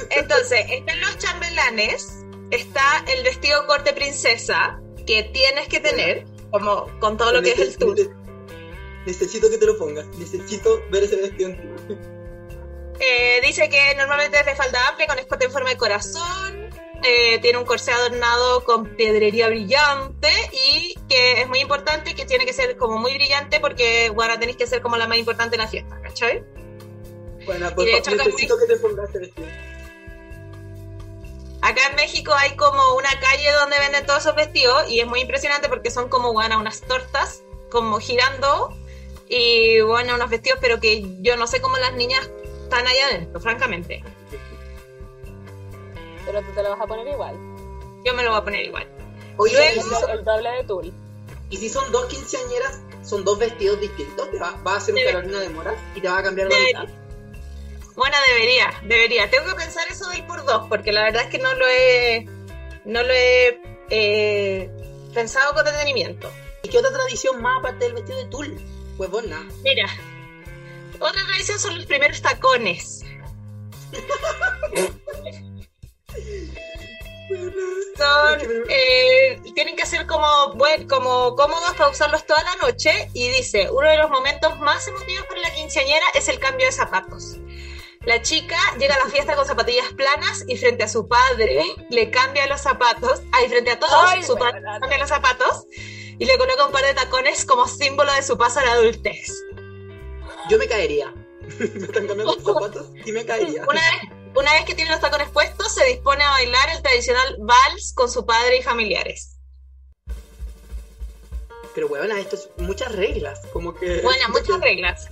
Entonces, están los chambelanes, está el vestido corte princesa que tienes que tener, como con todo lo que es el tour. Necesito que te lo pongas. Necesito ver ese vestido en ti. Eh, dice que normalmente es de falda amplia con escote en forma de corazón. eh, tiene un corsé adornado con piedrería brillante y que es muy importante que tiene que ser como muy brillante porque bueno tenéis que ser como la más importante en la fiesta, ¿cachai? Bueno, Y de hecho necesito que te pongas vestido. Acá en México hay como una calle donde venden todos esos vestidos y es muy impresionante porque son como bueno, unas tortas como girando y bueno, unos vestidos pero que yo no sé cómo las niñas están allá adentro, francamente. Pero tú te lo vas a poner igual. Yo me lo voy a poner igual. Oye, Luego- ¿y si son- El doble de tul. y si son dos quinceañeras, son dos vestidos distintos, te va, va a hacer un Carolina de Moras y te va a cambiar la mitad. Bueno, debería, debería. Tengo que pensar eso del por dos, porque la verdad es que no lo he, no lo he eh, pensado con detenimiento. ¿Y qué otra tradición más aparte del vestido de tul? Pues vos nada. Mira, otra tradición son los primeros tacones. Son, eh, tienen que ser como, buen, como cómodos para usarlos toda la noche y dice, uno de los momentos más emotivos para la quinceañera es el cambio de zapatos. La chica llega a la fiesta con zapatillas planas y frente a su padre le cambia los zapatos, ahí frente a todos, Ay, su padre le cambia los zapatos y le coloca un par de tacones como símbolo de su paso a la adultez. Yo me caería. (laughs) me están cambiando los zapatos y me caería. Una vez, una vez que tiene los tacones puestos, se dispone a bailar el tradicional vals con su padre y familiares. Pero bueno, esto es muchas reglas. Como que. Bueno, muchas (laughs) reglas.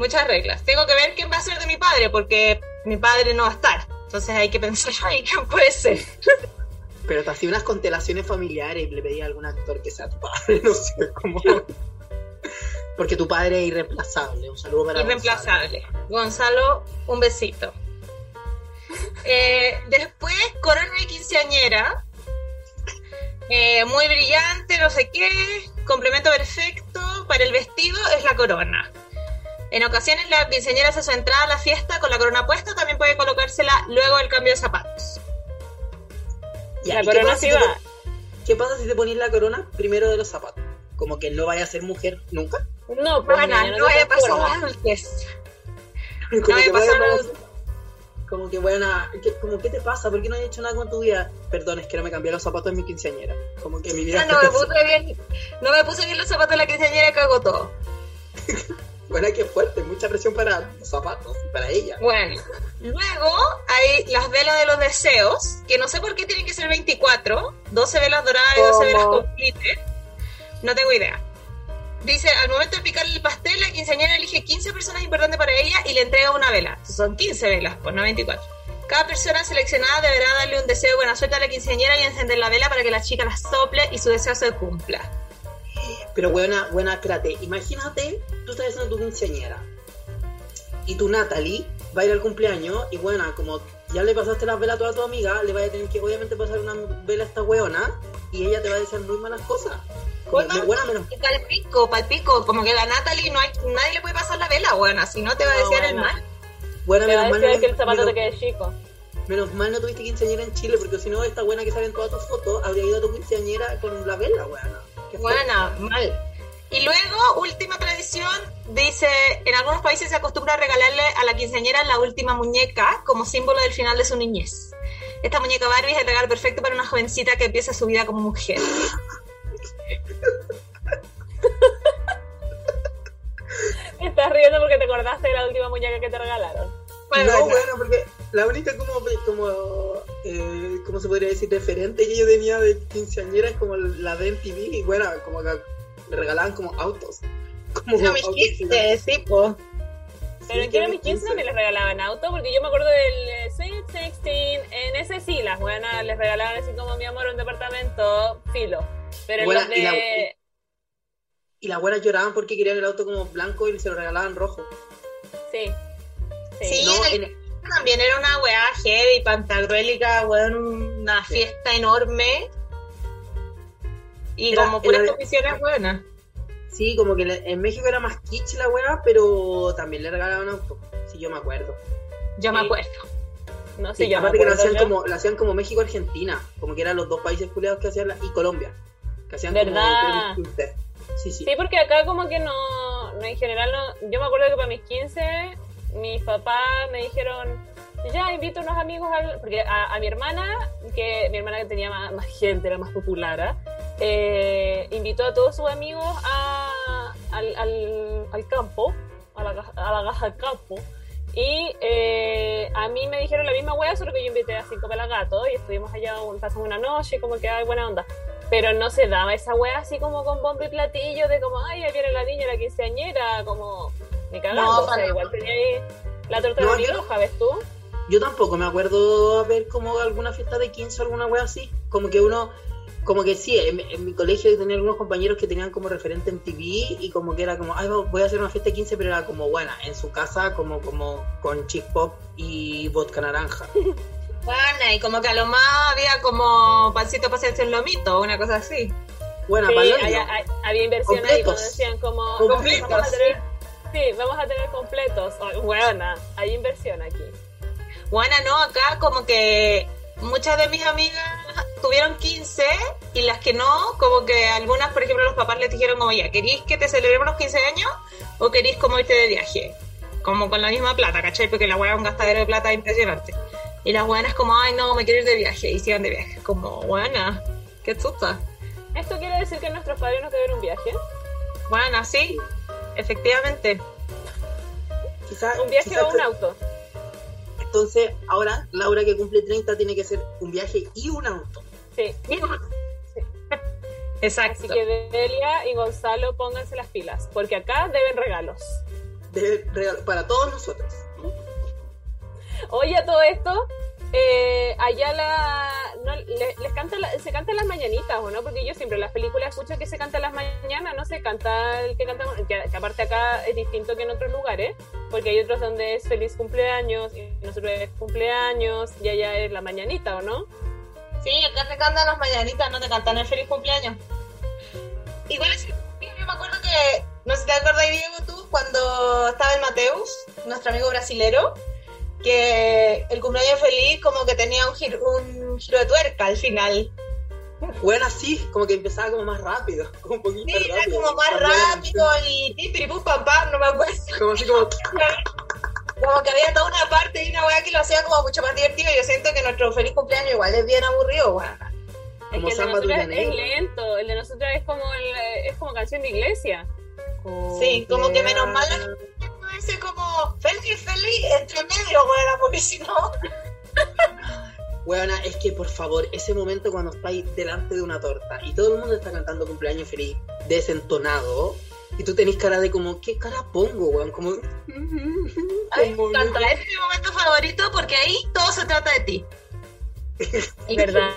Muchas reglas. Tengo que ver quién va a ser de mi padre, porque mi padre no va a estar. Entonces hay que pensar, (laughs) ay, ¿quién puede ser? Pero te hacía unas constelaciones familiares y le pedí a algún actor que sea tu padre, (laughs) no sé cómo. Porque tu padre es irreemplazable. Un saludo para Irreemplazable. Gonzalo, un besito. Eh, después, corona de quinceañera. Eh, muy brillante, no sé qué. Complemento perfecto para el vestido es la corona. En ocasiones la quinceañera hace su entrada a la fiesta con la corona puesta, también puede colocársela luego del cambio de zapatos. Ya, La ¿y qué corona sí si va. ¿Qué pasa si te pones la corona primero de los zapatos? Como que no vaya a ser mujer nunca. No, pues Bueno, niña, (laughs) no vaya a pasar la adultez. Como vaya que a pasar vaya a- nada. Como que bueno, ¿qué, como, ¿qué te pasa? ¿Por qué no has hecho nada con tu vida? Perdón, es que no me cambié los zapatos en mi quinceañera. Como que mi vida... Ah, no, me puse bien, no me puse bien los zapatos de la quinceañera y cagó todo. (laughs) Bueno, qué fuerte, mucha presión para los zapatos, para ella. Bueno, luego hay las velas de los deseos, que no sé por qué tienen que ser 24, 12 velas doradas y 12 velas con glitter. No tengo idea. Dice, al momento de picar el pastel, la quinceañera elige 15 personas importantes para ella y le entrega una vela. Son 15 velas, pues no 24. Cada persona seleccionada deberá darle un deseo de buena suerte a la quinceañera y encender la vela para que la chica la sople y su deseo se cumpla. Pero buena, buena, espérate, imagínate, tú estás haciendo tu quinceañera. y tu Natalie va a ir al cumpleaños y bueno, como ya le pasaste las velas a toda tu amiga, le vas a tener que obviamente pasar una vela a esta weona y ella te va a decir muy malas cosas. Bueno, buena menos. Y palpico, palpico, como que la Natalie no hay, nadie le puede pasar la vela, buena, si no te va a No, decir el bueno. mal. Buena Te va a menos mal, que el zapato te menos, quede chico. menos mal no tuviste quinceañera en Chile, porque si no, esta buena que sale en todas tus fotos habría ido a tu quinceañera con la vela, feo. Buena, mal. Y luego, última tradición, dice, en algunos países se acostumbra a regalarle a la quinceañera la última muñeca como símbolo del final de su niñez. Esta muñeca Barbie es el regalo perfecto para una jovencita que empieza su vida como mujer. Te estás riendo porque te acordaste de la última muñeca que te regalaron. Bueno, no, bueno. bueno, porque la única como, como eh, ¿cómo se podría decir? Referente que yo tenía de quinceañera es como la de MTV y bueno, como que le regalaban como autos. (laughs) Como No autos dijiste, sí, po. Pero Sí, en que era que mis 15 también les regalaban auto, porque yo me acuerdo del eh, Sweet 16, en ese sí, las buenas les regalaban así como mi amor un departamento, filo. Pero en Buena, los de... y la- Y las buenas lloraban porque querían el auto como blanco y se lo regalaban rojo. Sí. Sí. Sí. No, en en- También era una weá heavy, pantagruélica, weón, una Sí. fiesta enorme. Y Era- como puras condiciones buenas. sí, como que en México era más kitsch la buena, pero también le regalaban auto. Sí, yo me acuerdo. Yo me acuerdo. No sé, Sí, yo me aparte que lo acuerdo hacían, yo. como, lo hacían como México-Argentina, como que eran los dos países culiados que hacían la, y Colombia. Que hacían ¿Verdad? como creo que 15. Sí, sí. Sí, porque acá como que no, no en general no... Yo me acuerdo que para mis 15, mis papás me dijeron, ya invito a unos amigos al... Porque a, a mi hermana, que mi hermana que tenía más, más gente, era más popular, ¿ah? Eh, invitó a todos sus amigos a, al, al, al campo, a la, a la gaja del campo. Y eh, a mí me dijeron la misma wea, solo que yo invité a cinco pelagatos y estuvimos allá, pasamos una noche, como que hay buena onda. Pero no se daba esa wea así como con bombo y platillo, de como, ay, ahí viene la niña, la quinceañera, como, ni cagando. No, o sea, igual tenía ahí la torta No, de roja, ¿ves tú? Yo tampoco me acuerdo haber como alguna fiesta de 15 o alguna wea así. Como que uno, como que sí, en, en mi colegio tenía algunos compañeros que tenían como referente en TV y como que era como, ay, voy a hacer una fiesta de 15, pero era como buena, en su casa, como, como con chick pop y vodka naranja. (laughs) Bueno, y como que a lo más había como pancito para hacerse el lomito, una cosa así. Buena, Sí, había, hay- había inversión ahí, cuando decían como, Completos, vamos a tener, sí, vamos a tener completos. Oh, Buena, hay inversión aquí. Bueno, no, acá como que muchas de mis amigas tuvieron 15 y las que no, como que algunas, por ejemplo, los papás les dijeron como, ya, ¿queréis que te celebremos los 15 años o queréis como irte de viaje? Como con la misma plata, ¿cachai? Porque la weá es un gastadero de plata impresionante. Y las buenas como, ay, no, me quiero ir de viaje. Y se iban de viaje. Como, buena, qué chuta. ¿Esto quiere decir que nuestros padres nos deben un viaje? Bueno, sí, efectivamente. Quizá- ¿Un viaje quizá o un auto? Entonces, ahora, Laura que cumple 30 tiene que ser un viaje y un auto. Sí. Exacto. Así que Delia y Gonzalo pónganse las pilas, porque acá deben regalos. De regalo para todos nosotros. Oye, a todo esto, eh, allá la, les canta la- se cantan las mañanitas, ¿o no? Porque yo siempre en las películas escucho que se canta las mañanas, no se canta el que canta, que, que aparte acá es distinto que en otros lugares, porque hay otros donde es feliz cumpleaños, y nosotros es cumpleaños, y allá es la mañanita, ¿o no? Sí, acá te cantan las mañanitas, no te cantan el feliz cumpleaños. Igual es, yo me acuerdo que, no sé si te acuerdas, Diego, tú, cuando estaba el Mateus, nuestro amigo brasilero, que el cumpleaños feliz como que tenía un giro, un giro de tuerca al final. Bueno, sí, como que empezaba como más rápido. (laughs) Como un poquito Sí, más era rápido. como más rápido y pipiripum pam pam, no me acuerdo. Como así como. Como que había toda una parte y una weá que lo hacía como mucho más divertido. Yo siento que nuestro feliz cumpleaños igual es bien aburrido, weá. Es Como que el de nosotros es, lento, el de nosotros es como, el, es como canción de iglesia. Sí, como que menos mal dice como feliz, feliz, entre medio, weá, porque si no. (laughs) Weona, es que por favor, ese momento cuando estáis delante de una torta y todo el mundo está cantando cumpleaños feliz, desentonado, y tú tenés cara de como, ¿qué cara pongo, weón? Como. A mí me como- encanta, es mi momento favorito porque ahí todo se trata de ti. Es (laughs) verdad.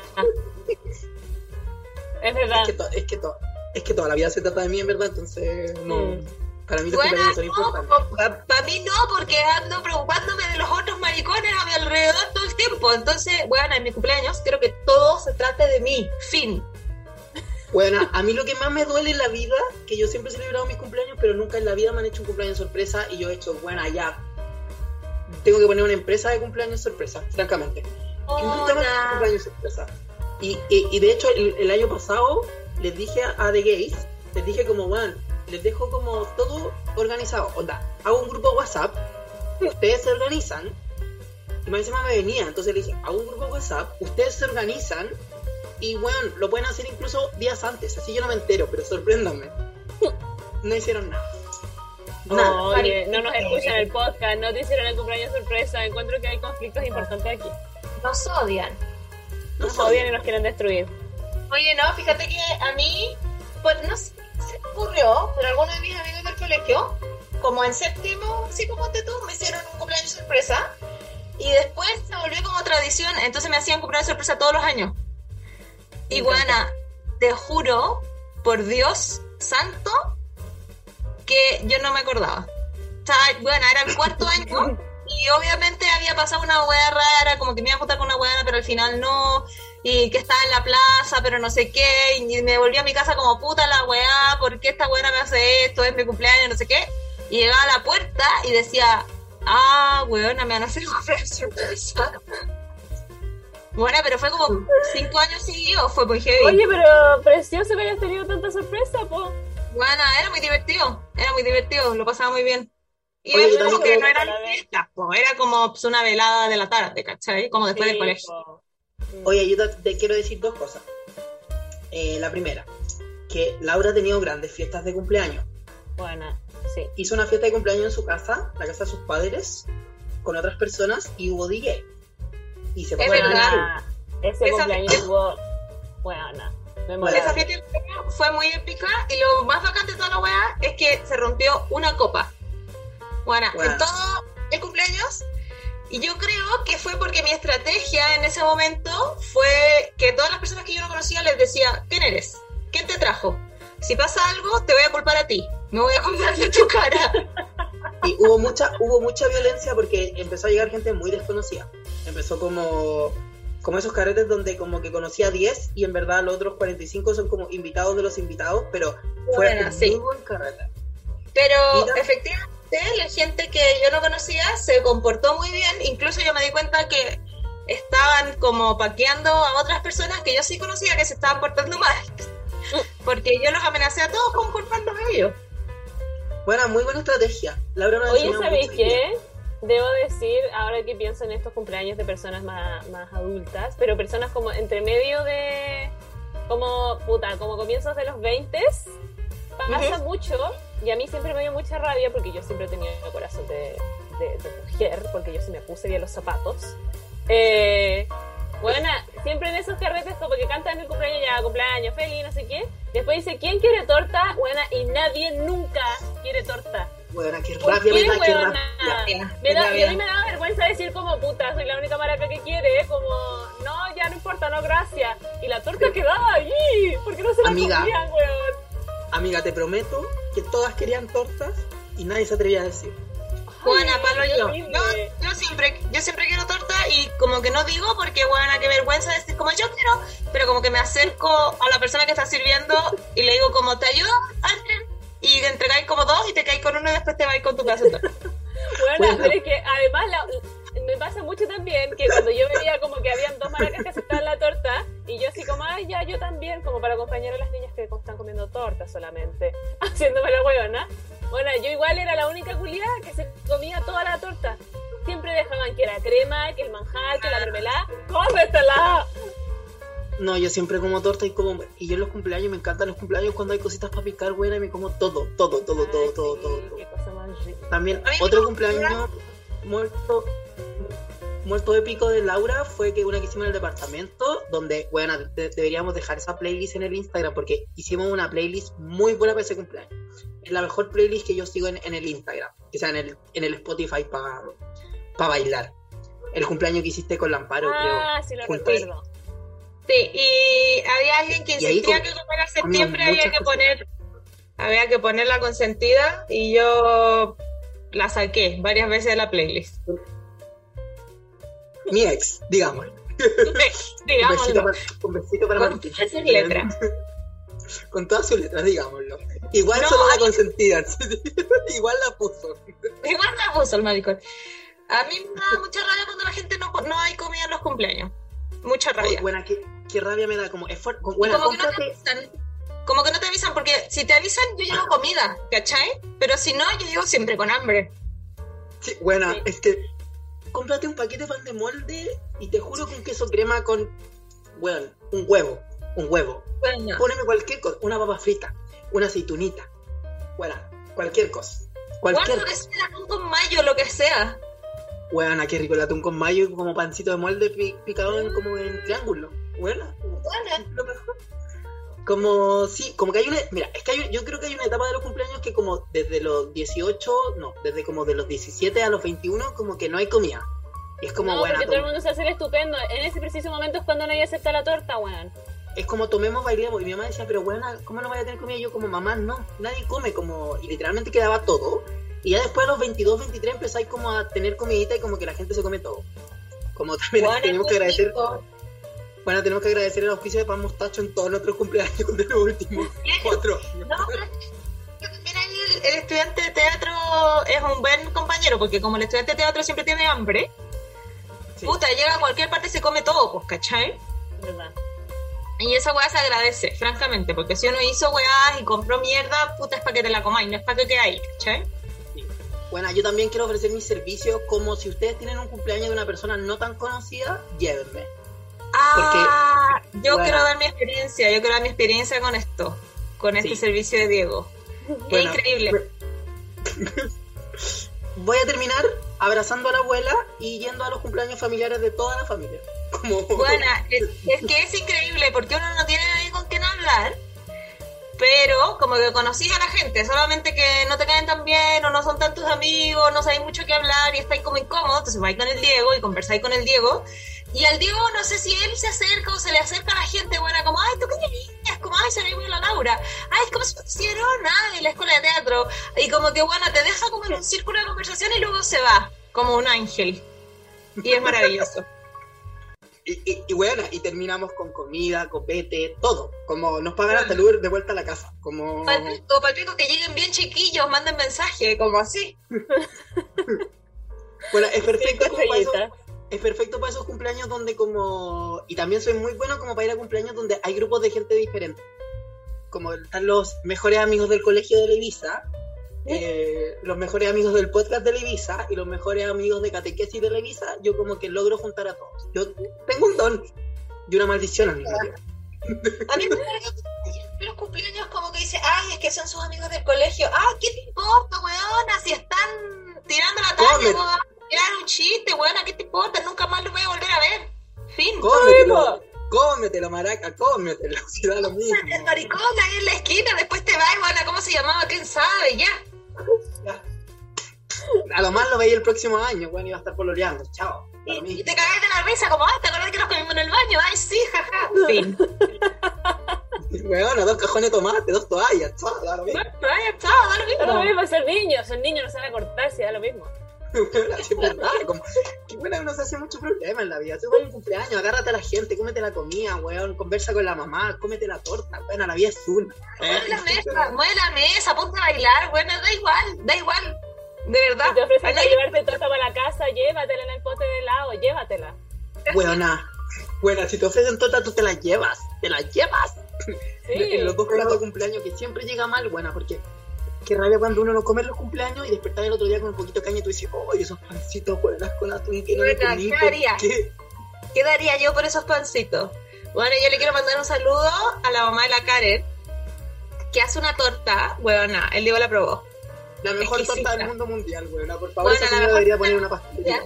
Es verdad. Es que, to- es, que to- es que toda la vida se trata de mí, en verdad, entonces no. Mm. Para mí los Bueno, cumpleaños son importantes. para mí no, porque ando preocupándome de los otros maricones a mi alrededor todo el tiempo. Entonces, bueno, en mi cumpleaños quiero que todo se trate de mí. Fin. Bueno, a mí lo que más me duele en la vida, que yo siempre he celebrado mis cumpleaños, pero nunca en la vida me han hecho un cumpleaños sorpresa y yo he hecho, bueno, ya. Tengo que poner una empresa de cumpleaños sorpresa, francamente. Y nunca me han hecho un cumpleaños sorpresa. Y, y, y de hecho, el, el año pasado les dije a, a The Gays, les dije como, bueno, les dejo como todo organizado. Onda, hago un grupo de WhatsApp, ustedes se organizan, y más encima me venía, entonces le dije, hago un grupo de WhatsApp, ustedes se organizan, y bueno, lo pueden hacer incluso días antes, así yo no me entero, pero sorpréndanme. (laughs) No hicieron nada. Nada. Oye, no nos escuchan el podcast, no te hicieron el cumpleaños sorpresa. Encuentro que hay conflictos importantes aquí. Nos odian. No Nos sabía. odian y nos quieren destruir. Oye, no, fíjate que a mí, pues no sé, ocurrió, pero algunos de mis amigos del colegio, como en séptimo, así como te tú, me hicieron un cumpleaños sorpresa. Y después se volvió como tradición, entonces me hacían cumpleaños sorpresa todos los años. Bueno, te juro, por Dios santo, que yo no me acordaba. O sea, bueno, era el cuarto año (laughs) y obviamente había pasado una hueá rara, como que me iba a juntar con una hueá, pero al final no, y que estaba en la plaza, pero no sé qué, y me volví a mi casa como puta la weá, ¿por qué esta weá me hace esto? Es mi cumpleaños, no sé qué. Y llegaba a la puerta y decía, ah, weona, me van a hacer (laughs) cumpleaños sorpresa. Bueno, pero fue como cinco años seguidos, fue muy heavy. Oye, pero precioso que hayas tenido tanta sorpresa, po. Bueno, era muy divertido, era muy divertido, lo pasaba muy bien. Y Oye, era yo como que no eran fiestas, po, era como pues, una velada de la tarde, ¿cachai? Como después del colegio. po. Oye, yo te, te quiero decir dos cosas. Eh, la primera, que Laura ha tenido grandes fiestas de cumpleaños. Buena, sí. Hizo una fiesta de cumpleaños en su casa, la casa de sus padres, con otras personas y hubo DJ. Y se Es pasó verdad. Buena. Ese Esa- cumpleaños estuvo. Buena. Esa fiesta de cumpleaños fue muy épica y lo más bacán de toda la weá es que se rompió una copa. Bueno, Bueno. en todo el cumpleaños. Y yo creo que fue porque mi estrategia en ese momento fue que todas las personas que yo no conocía les decía, ¿quién eres? ¿Quién te trajo? Si pasa algo, te voy a culpar a ti. Me voy a culpar de tu cara. Y hubo mucha, hubo mucha violencia porque empezó a llegar gente muy desconocida. Empezó como, como esos carretes donde como que conocía 10 y en verdad los otros 45 son como invitados de los invitados, pero fue Bueno, un sí. muy buen carrete. Pero Mira. Efectivamente la gente que yo no conocía se comportó muy bien. Incluso yo me di cuenta que estaban como paqueando a otras personas que yo sí conocía que se estaban portando mal. (laughs) Porque yo los amenacé a todos con culpándome a ellos. Bueno, muy buena estrategia. Laura nos Oye, ¿sabéis qué? Debo decir, ahora que pienso en estos cumpleaños de personas más, más adultas, pero personas como entre medio de. como, puta, como comienzos de los 20 pasa mucho, y a mí siempre me dio mucha rabia porque yo siempre he tenido el corazón de, de, de mujer, porque yo sí me puse bien los zapatos. Eh, bueno, siempre en esos carretes como que cantan el cumpleaños ya, cumpleaños, feliz, no sé qué. Después dice, ¿quién quiere torta? Buena, y nadie nunca quiere torta. Bueno, qué ¿Por rabia qué, me da, qué rabia. Me da, y a mí me da vergüenza decir como, puta, soy la única maraca que quiere, como, no, ya no importa, no, gracias. Y la torta quedaba allí, ¿por qué no se la Amiga. comían, weón? Amiga, te prometo que todas querían tortas y nadie se atrevía a decir. Pablo, qué yo, horrible. yo, yo siempre, yo siempre quiero torta y como que no digo porque, bueno, qué vergüenza decir como yo quiero, pero como que me acerco a la persona que está sirviendo y le digo como, ¿te ayudo? Alguien? Y te entregáis como dos y te caes con uno y después te vais con tu casa. (laughs) Bueno, Bueno. pero es que además la- me pasa mucho también que cuando yo veía como que habían dos maracas que aceptaban la torta y yo así como, ay, ya, yo también, como para acompañar a las niñas que están comiendo torta solamente, (laughs) haciéndome la huevona. Bueno, yo igual era la única culiada que se comía toda la torta. Siempre dejaban que era crema, que el manjar, que la mermelada. ¡Cómetela! No, yo siempre como torta y como. Y yo en los cumpleaños me encantan los cumpleaños cuando hay cositas para picar, buena, y me como todo, todo, todo, todo, Ay, todo, sí, todo, todo. Qué cosa más rica. También otro cumpleaños muerto muerto épico de Laura fue que una que hicimos en el departamento, donde, bueno, de- deberíamos dejar esa playlist en el Instagram porque hicimos una playlist muy buena para ese cumpleaños. Es la mejor playlist que yo sigo en, en el Instagram, que sea en el, en el Spotify para bailar. El cumpleaños que hiciste con Lamparo, Ah, sí lo recuerdo. Sí, y había alguien que insistía que como era septiembre había que poner había que poner la consentida y yo la saqué varias veces de la playlist. Mi ex, digamos. (laughs) Un besito Digámoslo. para, un besito para Con todas sus letras. (laughs) Con todas sus letras, digámoslo. Igual No, solo la consentida. (laughs) Igual la puso. Igual la puso el maricón. A mí me da mucha rabia cuando la gente no, no hay comida en los cumpleaños. Mucha rabia. buena, qué, qué rabia me da. Como, Y buena, como que no te avisan. Como que no te avisan, porque si te avisan, yo llevo comida, ¿cachai? Pero si no, yo llego siempre con hambre. Sí, buena, Sí. es que cómprate un paquete de pan de molde y te juro que un queso crema con, bueno, un huevo, un huevo. Bueno, Poneme cualquier cosa, una papa frita, una aceitunita, bueno, cualquier cosa. Cualquier bueno, que cosa. sea atún con mayo, lo que sea. Buena, qué rico el atún con mayo y como pancito de molde pi- picado en, como en triángulo. Buena, Bueno, lo mejor. Como, sí, como que hay una, mira, es que hay, yo creo que hay una etapa de los cumpleaños que como desde los 18, no, desde como de los 17 a los 21, como que no hay comida. Y es como, no, buena, porque todo el mundo se hace el estupendo. En ese preciso momento es cuando nadie acepta la torta, weón. es como tomemos, bailemos. Y mi mamá decía, pero buena, ¿cómo no vaya a tener comida? Y yo como, mamá, no, nadie come, como, y literalmente quedaba todo. Y ya después a los 22, 23 empezáis como a tener comidita y como que la gente se come todo. Como también bueno, (laughs) tenemos que agradecer, rico. Bueno, tenemos que agradecer el auspicio de Pan Mostacho en todos nuestros cumpleaños de los últimos cuatro años. No, ahí el, el estudiante de teatro es un buen compañero, porque como el estudiante de teatro siempre tiene hambre, Sí. puta, llega a cualquier parte y se come todo, pues, ¿cachai? ¿Verdad? Y esa weá se agradece, francamente, porque si uno hizo weá y compró mierda, puta, es para que te la comáis, no es para que quedáis, ¿cachai? Bueno, yo también quiero ofrecer mis servicios como si ustedes tienen un cumpleaños de una persona no tan conocida, llévenme. Ah, yo bueno. quiero dar mi experiencia, yo quiero dar mi experiencia con esto, con este Sí. servicio de Diego. Bueno, es increíble. (laughs) Voy a terminar abrazando a la abuela y yendo a los cumpleaños familiares de toda la familia. (laughs) Como... Bueno, es, es que es increíble porque uno no tiene nadie con quien hablar, pero como que conocís a la gente, solamente que no te caen tan bien o no son tantos amigos, no sabéis mucho que hablar y estáis como incómodos, entonces vais con el Diego y conversáis con el Diego. Y al Diego no sé si él se acerca o se le acerca a la gente buena, como, ay, tú qué niñas, como, ay, se ve muy la Laura, ay, ¿cómo se hicieron? Ay, en la escuela de teatro. Y como que, bueno, te deja como en un círculo de conversación y luego se va, como un ángel. Y es maravilloso. (laughs) Y, y, y bueno, y terminamos con comida, copete, todo. Como nos pagan hasta el Uber de vuelta a la casa. Como... Palpico, palpico, que lleguen bien chiquillos, manden mensaje, como así. (laughs) Bueno, es perfecto como para estrellitas. Es perfecto para esos cumpleaños donde como... Y también soy muy bueno como para ir a cumpleaños donde hay grupos de gente diferente. Como están los mejores amigos del colegio de Levisa, eh, los mejores amigos del podcast de Levisa y los mejores amigos de catequesis de Levisa, yo como que logro juntar a todos. Yo tengo un don y una maldición al mismo tiempo. (laughs) A mí me los cumpleaños como que dice, ay, es que son sus amigos del colegio. Ah, ¿qué te importa, weona? Si están tirando la talla, A un chiste, weona, ¿qué te importa? Nunca más lo voy a volver a ver. Fin. Cómetelo, cómetelo, maraca, cómetelo, (laughs) si da lo mismo. El maricón ahí en la esquina, después te vas, weona, ¿cómo se llamaba? ¿Quién sabe? Ya. Ya. A lo más lo veis el próximo año, bueno, iba a estar pololeando, chao. Y, mismo. y te cagas de la risa, como, ay, ¿te acordás que nos comimos en el baño? Ay, sí, jaja. Fin. (laughs) Bueno, dos cajones de tomate, dos toallas, chao, da lo mismo. Ay, chao, da lo Da lo mismo. mismo, son niños, son niños, no se van a cortar, si da lo mismo. Bueno, así es verdad, como, que bueno, uno se hace mucho problema en la vida. Tú vas a un cumpleaños, agárrate a la gente, cómete la comida, weón, conversa con la mamá, cómete la torta, bueno, la vida es una. Mueve la mesa, mueve la mesa, ponte a bailar, bueno, da igual, da igual. De verdad. Si te ofrecen Ay, para llevarte torta para la casa, llévatela en el pote de helado, llévatela. Buena, buena, si te ofrecen torta, tú te la llevas, te la llevas. Sí, (laughs) en los dos platos de cumpleaños que siempre llega mal, buena, porque qué rabia cuando uno no come en los cumpleaños y despertar el otro día con un poquito de caña y tú dices, oh, esos pancitos buenas con atún que no me Buena, comí, ¿qué ¿por haría? qué? ¿Qué daría yo por esos pancitos? Bueno, yo le quiero mandar un saludo a la mamá de la Karen, que hace una torta, huevona, el Diego la probó. La mejor Exquisita. torta del mundo mundial, buena, por favor, Bueno, esa la debería poner una pastelería.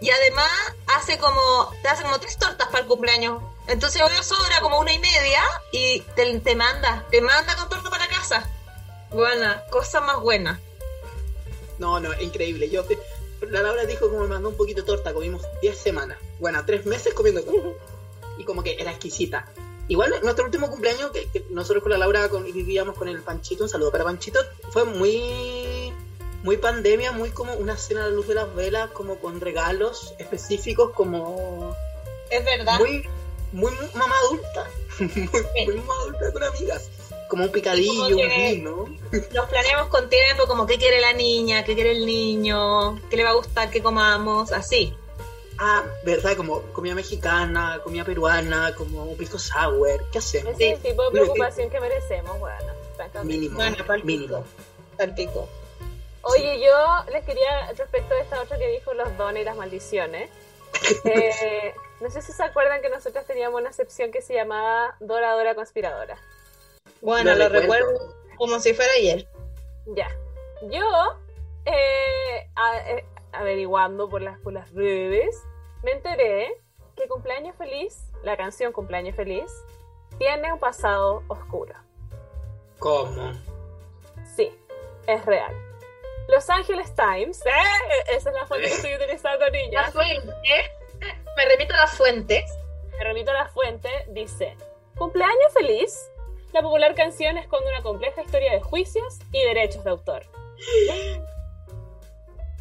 Y además hace como, te hace como tres tortas para el cumpleaños. Entonces obvio sobra como una y media y te, te manda, te manda con torta para casa. Buena, cosa más buena. No, no, increíble. Yo, te- la Laura dijo como me mandó un poquito de torta, comimos 10 semanas. Bueno, 3 meses comiendo torta. Y como que era exquisita. igual nuestro último cumpleaños, que, que nosotros con la Laura con- vivíamos con el Panchito, un saludo para Panchito, fue muy muy pandemia, muy como una cena a la luz de las velas, como con regalos específicos, como Es verdad. muy, muy mamá adulta, (laughs) muy, muy mamá adulta con amigas, como un picadillo, un vino. (laughs) Nos planeamos con tiempo, como qué quiere la niña, qué quiere el niño, qué le va a gustar que comamos, así. Ah, verdad, como comida mexicana, comida peruana, como un pisco sour, ¿qué hacemos? Ese es el tipo de preocupación que merecemos, bueno, francamente. Mínimo, Bueno, mínimo. pico. Al pico. Oye, yo les quería, respecto de esta otra que dijo los dones y las maldiciones, (laughs) eh, no sé si se acuerdan que nosotros teníamos una sección que se llamaba Dora Dora Conspiradora. Bueno, Lo lo recuerdo. recuerdo como si fuera ayer. Ya. Yo, eh, a- eh, averiguando por las, por las redes, me enteré que Cumpleaños Feliz, la canción Cumpleaños Feliz, tiene un pasado oscuro. ¿Cómo? Sí, es real. Los Angeles Times, ¡eh! esa es la fuente que estoy utilizando, La niña. fuente, me remito a las fuentes. Me remito a la fuente, dice: Cumpleaños feliz. La popular canción esconde una compleja historia de juicios y derechos de autor.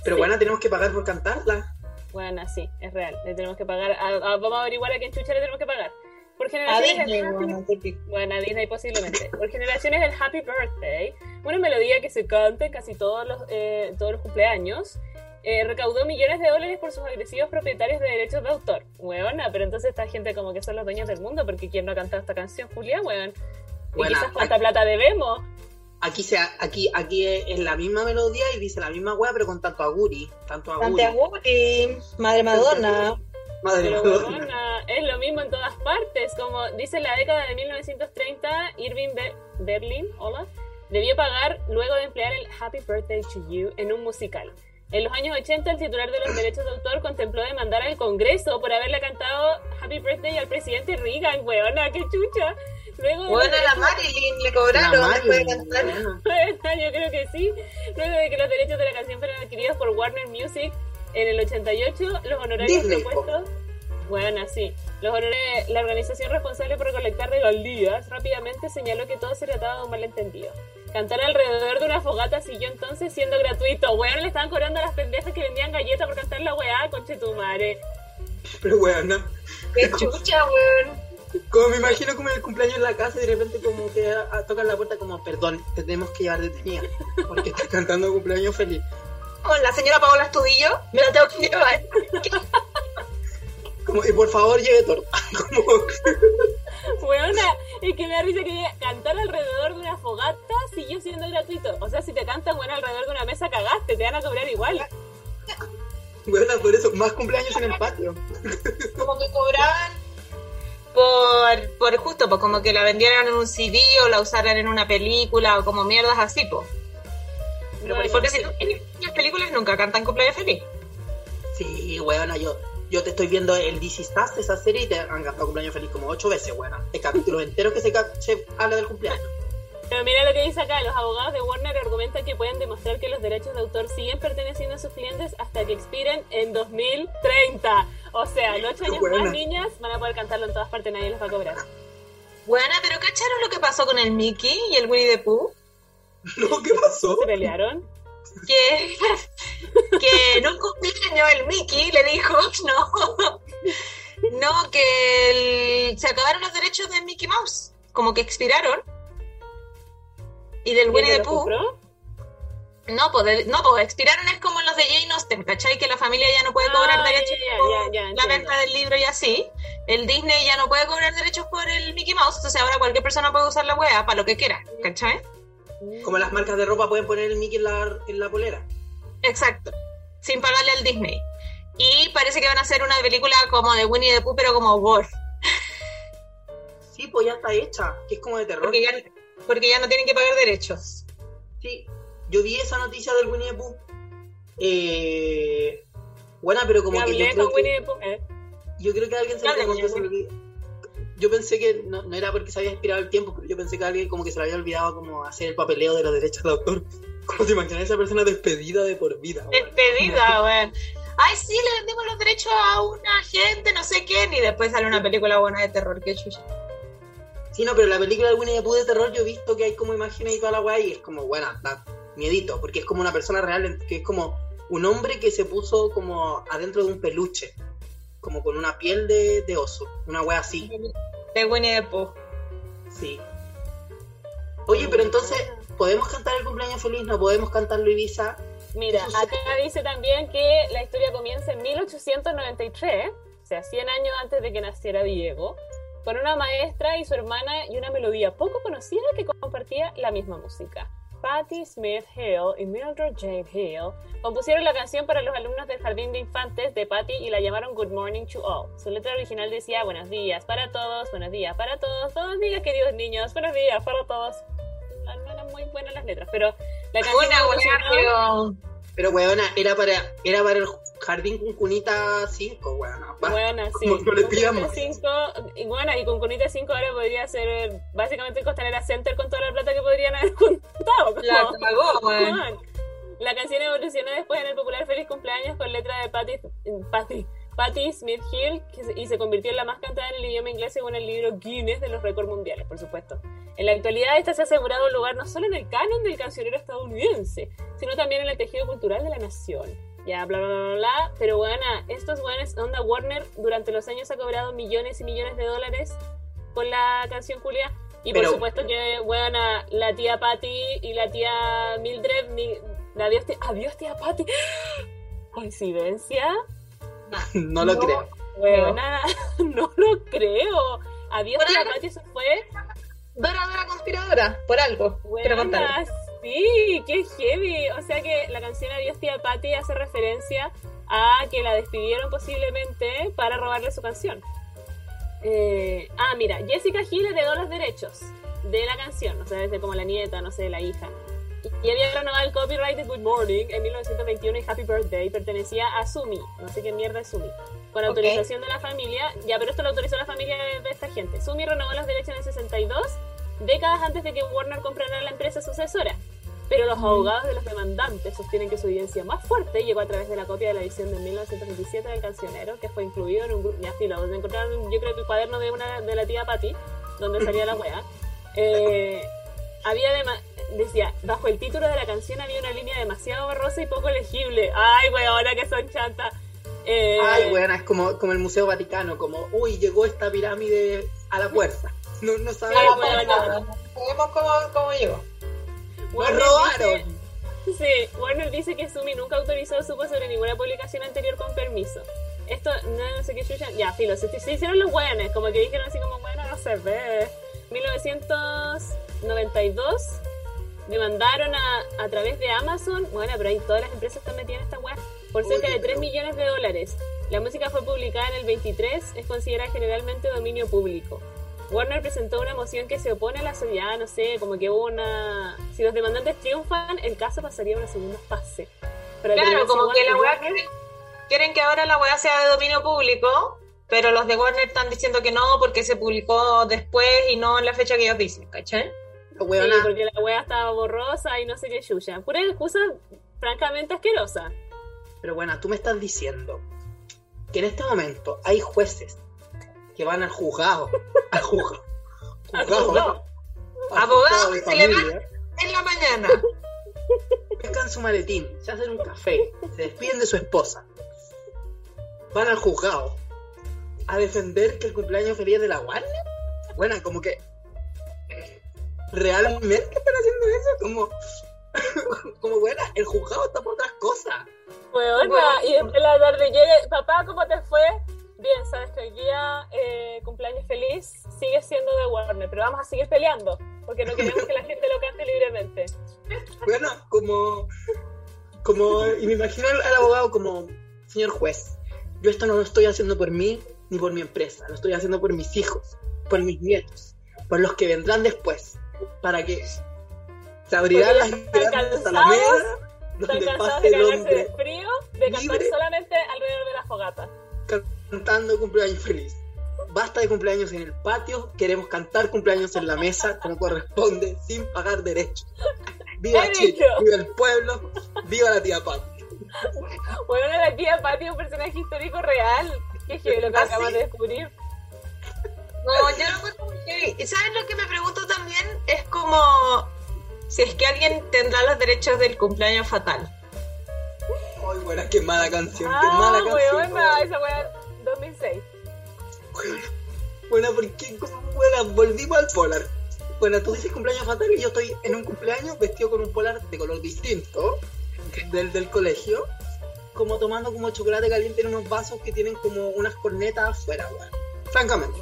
Pero Sí. bueno, tenemos que pagar por cantarla. Bueno, sí, es real. Le tenemos que pagar. a- a- vamos a averiguar a quién chucha le tenemos que pagar. Por A generaciones Disney, el Happy- bueno. Bueno, a Disney posiblemente. Por generaciones el Happy Birthday, una melodía que se canta en casi todos los, eh, todos los cumpleaños, eh, recaudó millones de dólares por sus agresivos propietarios de derechos de autor. Huevona, pero entonces esta gente como que son los dueños del mundo, porque ¿quién no ha cantado esta canción, Julia? Y quizás cuánta plata debemos. Aquí, se, aquí, aquí es la misma melodía y dice la misma wea, pero con tanto aguri. Tanto aguri. Santiaguri, Madre Madonna. Madre mía. huevona, es lo mismo en todas partes. Como dice la década de 1930, Irving Be- Berlin, hola, debió pagar luego de emplear el Happy Birthday to You en un musical. En los años 80, el titular de los derechos de autor contempló demandar al Congreso por haberle cantado Happy Birthday al presidente Reagan, weona, qué chucha. Luego de los Bueno, a la derechos- Marilyn le La cobraron Mario, después de cantar. Yo creo que sí. Luego de que los derechos de la canción fueron adquiridos por Warner Music en el 88, los honorarios propuestos. Bueno, sí. Los honores- la organización responsable por recolectar regalías rápidamente señaló que todo se trataba de un malentendido. Cantar alrededor de una fogata siguió entonces siendo gratuito. Weón, le estaban cobrando a las pendejas que vendían galletas por cantar la weá, conchetumare. Pero bueno, Qué chucha, weón. Como me imagino como en el cumpleaños en la casa y de repente como que a- a- tocan la puerta como, perdón, te tenemos que llevar detenida. Porque estás cantando cumpleaños feliz. Con la señora Paola Estudillo, me la tengo que llevar. Como, y por favor lleve torta. (laughs) Como, Weona, es que me da risa que cantar alrededor de una fogata siguió siendo gratuito. O sea, si te cantan bueno alrededor de una mesa, cagaste, te van a cobrar igual. bueno, por eso, más cumpleaños en el patio. Como que cobraban por, por justo, pues como que la vendieran en un CD o la usaran en una película o como mierdas así, pues. Bueno, Porque si no, en las películas nunca cantan cumpleaños feliz. Sí, weona, yo, yo te estoy viendo el DC Stars, esa serie, y te han cantado cumpleaños feliz como ocho veces, weona. Hay capítulos enteros que se, se habla del cumpleaños. Pero mira lo que dice acá, los abogados de Warner argumentan que pueden demostrar que los derechos de autor siguen perteneciendo a sus clientes hasta que expiren en 2030. O sea, en ocho años Buena. más niñas van a poder cantarlo en todas partes, nadie les va a cobrar. Buena, pero ¿cacharon lo que pasó con el Mickey y el Winnie the Pooh? (laughs) No, ¿qué pasó? ¿Se pelearon? Que, (laughs) que en un cumpleaños el Mickey le dijo, (laughs) no, no, que el- se acabaron los derechos de Mickey Mouse, como que expiraron. Y del ¿Y Winnie the Pooh, no, pues, no, pues expiraron es como los de Jane Austen, ¿cachai? Que la familia ya no puede cobrar Ah, derechos ya, ya, por la venta del libro y así. El Disney ya no puede cobrar derechos por el Mickey Mouse, entonces ahora cualquier persona puede usar la wea para lo que quiera, ¿cachai? Como las marcas de ropa pueden poner el Mickey en la, en la polera. Exacto, sin pagarle al Disney. Y parece que van a hacer una película como de Winnie the Pooh, pero como gore, Sí, pues ya está hecha, que es como de terror. porque ya, porque ya no tienen que pagar derechos. Sí, yo vi esa noticia del Winnie the Pooh. Eh, buena, pero como que yo creo. ¿eh? yo creo que alguien se olvidó- Yo pensé que no, no era porque se había inspirado el tiempo, pero yo pensé que alguien como que se le había olvidado como hacer el papeleo de los derechos de autor. (laughs) ¿Cómo te imaginas esa persona despedida de por vida? Despedida, (laughs) weón. Ay, sí, le vendimos los derechos a una gente, no sé quién, y después sale una película buena de terror, qué chucha. Sí, no, pero la película de Winnie the Pooh de terror yo he visto que hay como imágenes y toda la weá y es como, bueno, da miedito, porque es como una persona real, que es como un hombre que se puso como adentro de un peluche, como con una piel de, de oso, una weá así, De Winnie the Pooh. sí. Oye, pero entonces, ¿podemos cantar el cumpleaños feliz? ¿No podemos cantarlo Ibiza? Mira, acá dice también que la historia comienza en 1893, o sea, 100 años antes de que naciera Diego, con una maestra y su hermana y una melodía poco conocida que compartía la misma música. Patti Smith Hill y Mildred Jane Hill compusieron la canción para los alumnos del jardín de infantes de Patty y la llamaron Good Morning to All. Su letra original decía buenos días para todos, buenos días para todos, buenos días queridos niños, buenos días para todos. No, eran muy buenas las letras, pero la canción evolucionó- weá, pero. Pero weona, era para, era para el jardín con cunita 5, weona. Va. Bueno, sí. Como no le Con pidamos. Cunita 5, y bueno, y con Cunita 5 ahora podría ser básicamente el Costanera Center con toda la plata que podrían haber (laughs) juntado. como- La cagó, weón. La canción evolucionó después en el popular Feliz Cumpleaños con letra de Patti, Patti, Patti Smith Hill y se convirtió en la más cantada en el idioma inglés según el libro Guinness de los récords mundiales, por supuesto. En la actualidad, esta se ha asegurado un lugar no solo en el canon del cancionero estadounidense, sino también en el tejido cultural de la nación. Ya, bla, bla, bla, bla, bla. Pero, bueno, estos buenos, Onda Warner, durante los años ha cobrado millones y millones de dólares con la canción Julia. Y por supuesto que, bueno, la tía Patty y la tía Mildred, mi- adiós tía, adiós tía Patty. (gasps) ¿Coincidencia? (laughs) No lo No. creo. Weona, (laughs) no lo creo. Adiós Por tía algo. Patty, eso fue Dora, Dora conspiradora, por algo. Quiero contar. Buenas, sí, qué heavy. O sea que la canción Adiós tía Patty hace referencia a que la despidieron posiblemente para robarle su canción. Eh, ah, mira, Jessica Hill heredó los derechos de la canción, o sea, desde como la nieta, no sé, la hija. Y había renovado el copyright de Good Morning en 1921 y Happy Birthday pertenecía a Sumi, no sé qué mierda es Sumi. Con autorización de la familia, ya, pero esto lo autorizó la familia de, de esta gente. Sumi renovó los derechos en el 62 décadas antes de que Warner comprara la empresa sucesora. Pero los abogados de los demandantes sostienen que su evidencia más fuerte llegó a través de la copia de la edición de 1927 del cancionero, que fue incluido en un grupo. Ya, filo, donde encontraron, yo creo que el cuaderno de una de la tía Patty, donde salía la wea. Eh, había dema- decía, bajo el título de la canción había una línea demasiado borrosa y poco legible. Ay, weona, que son chantas. Eh, Ay, weona, es como, como el Museo Vaticano, como, uy, llegó esta pirámide a la fuerza. No, no sabemos. bueno, bueno, Sabemos cómo, cómo llegó. ¡Nos Warner robaron! dice- Sí, Warner dice que Sumi nunca autorizó o supo sobre ninguna publicación anterior con permiso. Esto, no, no sé qué chucha. Ya, filo, se, se hicieron los buenos, como que dijeron así como, bueno, no se ve. 1992 demandaron a, a través de Amazon, bueno, pero ahí todas las empresas están metidas en esta web, por cerca Oye, de 3 pero- millones de dólares. La música fue publicada en el 23, es considerada generalmente dominio público. Warner presentó una moción que se opone a la sociedad, no sé, como que hubo una... Si los demandantes triunfan, el caso pasaría a una segunda fase. Pero Claro, como que la weá quieren, quieren que ahora la weá sea de dominio público, pero los de Warner están diciendo que no porque se publicó después y no en la fecha que ellos dicen, ¿cachai? Sí, porque la wea estaba borrosa y no sé qué chucha. Pura excusa francamente asquerosa. pero bueno, tú me estás diciendo que en este momento hay jueces que van al juzgado, al juzgado, Al juzgado, Abogado que se le familia, En la mañana. (laughs) pescan su maletín, se hacen un café, se despiden de su esposa, van al juzgado a defender que el cumpleaños feliz es de la Warner. Bueno, como que realmente están haciendo eso, como, (laughs) como buena, el juzgado está por otras cosas. Weona, Bueno. y en la tarde llega, papá, ¿cómo te fue? Bien, sabes que hoy día eh, cumpleaños feliz sigue siendo de Warner, pero vamos a seguir peleando, porque no queremos que la gente lo cante libremente. Bueno, como, como, y me imagino al, abogado como, señor juez, yo esto no lo estoy haciendo por mí ni por mi empresa, lo estoy haciendo por mis hijos, por mis nietos, por los que vendrán después, para que se abrirán las grandes alamedas donde pase de el hombre de frío, de cantar libre. solamente alrededor de la fogata. Cantando cumpleaños feliz. Basta de cumpleaños en el patio, queremos cantar cumpleaños en la mesa como corresponde, sin pagar derechos. ¡Viva He Chile! dicho. ¡Viva el pueblo! ¡Viva la tía Pati! Bueno, la tía Patty es un personaje histórico real. Qué heavy lo que ¿Ah, acabamos sí? de descubrir. No, yo no encuentro muy ¿Y sabes lo que me pregunto también? Es como si es que alguien tendrá los derechos del cumpleaños fatal. Ay, buena, qué mala canción, qué Ah, mala canción. weona, esa weá 2006. Buena, porque buena, volvimos al polar. Bueno, tú dices cumpleaños fatal y yo estoy en un cumpleaños vestido con un polar de color distinto del, del colegio, como tomando como chocolate caliente en unos vasos que tienen como unas cornetas afuera, weón. Francamente.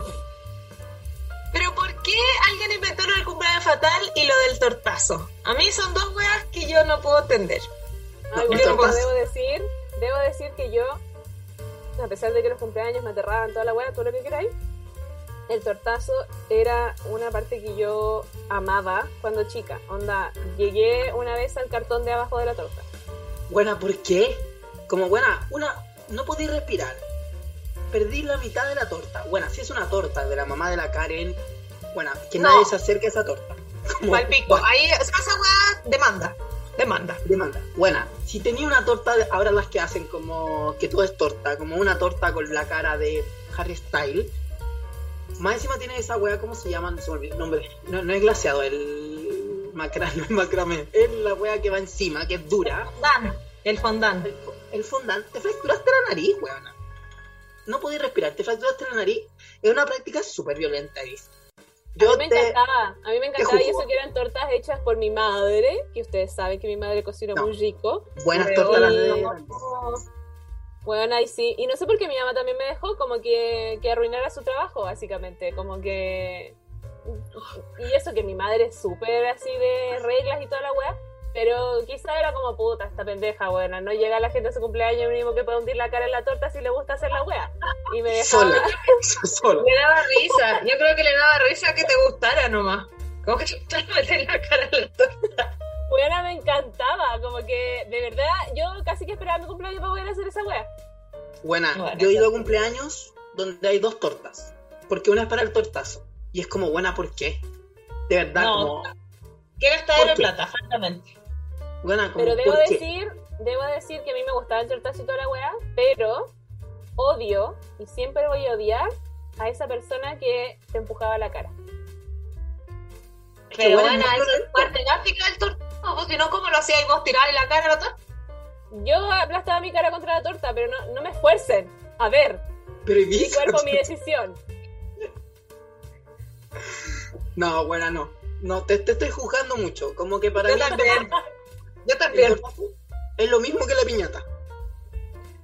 Pero ¿por qué alguien inventó lo del cumpleaños fatal y lo del tortazo? A mí son dos weas que yo no puedo entender. No, Ay, bueno, tortazo. debo decir, debo decir que yo, a pesar de que los cumpleaños me aterraban toda la weá, todo lo que queráis, el tortazo era una parte que yo amaba cuando chica. Onda, llegué una vez al cartón de abajo de la torta. Buena, ¿por qué? Como buena, una, no podéis respirar. Perdí la mitad de la torta. Buena, si es una torta de la mamá de la Karen, buena, que No. nadie se acerque a esa torta. (laughs) Como, Palpico. buena, Ahí, esa wea demanda. Demanda. demanda. Buena, si tenía una torta, ahora las que hacen como que todo es torta, como una torta con la cara de Harry Styles. Más encima tiene esa wea, ¿cómo se llama? Se me olvidó el nombre. No, no es glaseado, el macra, (laughs) no es macramé. Es la wea que va encima, que es dura. Fondant. El fondant. El, el fondant, te fracturaste la nariz, weona. No podías respirar, te fracturaste la nariz. Es una práctica súper violenta, Iris. a Yo mí me te... encantaba, a mí me encantaba y eso que eran tortas hechas por mi madre, que ustedes saben que mi madre cocina No. muy rico. Buenas tortas las eh, Bueno, ahí sí. Y no sé por qué mi mamá también me dejó como que, que arruinara su trabajo, básicamente. Como que... Y eso que mi madre es súper así de reglas y toda la weá. Pero quizá era como puta esta pendeja, buena. No llega la gente a su cumpleaños mínimo que pueda hundir la cara en la torta si le gusta hacer la weá. Y me dejaba... Sola. (laughs) (laughs) Sola. Le daba risa. Yo creo que le daba risa que te gustara nomás. Como que te (laughs) meter la cara en la torta. Weona me encantaba. Como que, de verdad, yo casi que esperaba mi cumpleaños para poder hacer esa weá. Buena, Bueno, yo he ido a cumpleaños donde hay dos tortas. Porque una es para el tortazo. Y es como, buena, ¿por qué? De verdad, No. como... Qué gastadera de plata, francamente. Como, Pero debo ¿por qué? decir, debo decir que a mí me gustaba el tortazo y toda la weá, pero odio, y siempre voy a odiar, a esa persona que te empujaba la cara. que Pero bueno, bueno, es esa es parte gráfica del tortazo. Porque no, ¿cómo lo hacíais vos tirar en la cara a la torta? Yo aplastaba mi cara contra la torta, pero no, no me esfuercen. A ver, Pero mi cuerpo, mi decisión. No, buena, no. No, te, te estoy juzgando mucho. Como que para Yo mí... también. (laughs) El también. tortazo es lo mismo que la piñata.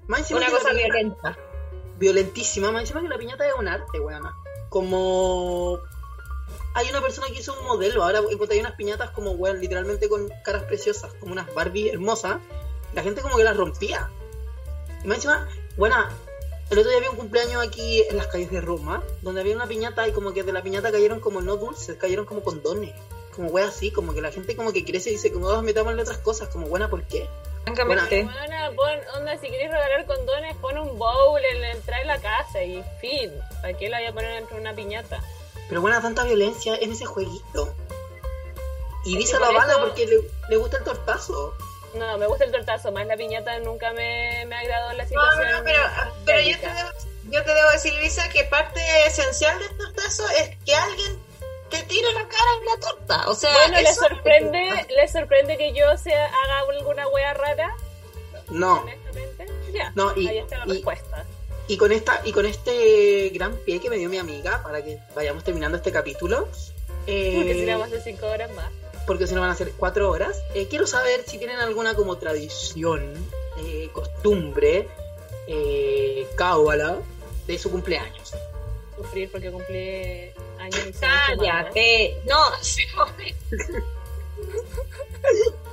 Más Una cosa piñata- violenta. violentísima, más encima que la piñata es un arte, weona. Como hay una persona que hizo un modelo, ahora encontré unas piñatas como weón, literalmente con caras preciosas, como unas Barbie hermosas, la gente como que las rompía. Y más encima, buena, el otro día había un cumpleaños aquí en las calles de Roma, donde había una piñata y como que de la piñata cayeron como no dulces, cayeron como condones. Como wea así, como que la gente como que crece y dice como vamos metámosle otras cosas, como buena, ¿por qué? Francamente. Buena, pon, onda, si querés regalar condones, pon un bowl en la entrada de la casa y fin. ¿Para qué la voy a poner dentro de una piñata? Pero buena, tanta violencia en ese jueguito. Y que la bala porque le, le gusta el tortazo. No, me gusta el tortazo, más la piñata nunca me, me agradó la situación. no, no, pero, pero yo, te debo, yo te debo decir, Lisa, que parte esencial del tortazo es que alguien te tire la cara en la torta. O sea, Bueno, ¿les eso- sorprende, ¿les sorprende que yo se haga alguna wea rara? No. Honestamente, ya. No, y- ahí está la y- respuesta. Y con esta, y con este gran pie que me dio mi amiga para que vayamos terminando este capítulo. eh, Porque si la vamos a hacer cinco horas más. porque si no van a ser cuatro horas. eh, quiero saber si tienen alguna como tradición, eh, costumbre, cábala de su cumpleaños. Sufrir porque cumplí y. Cállate. No, sí.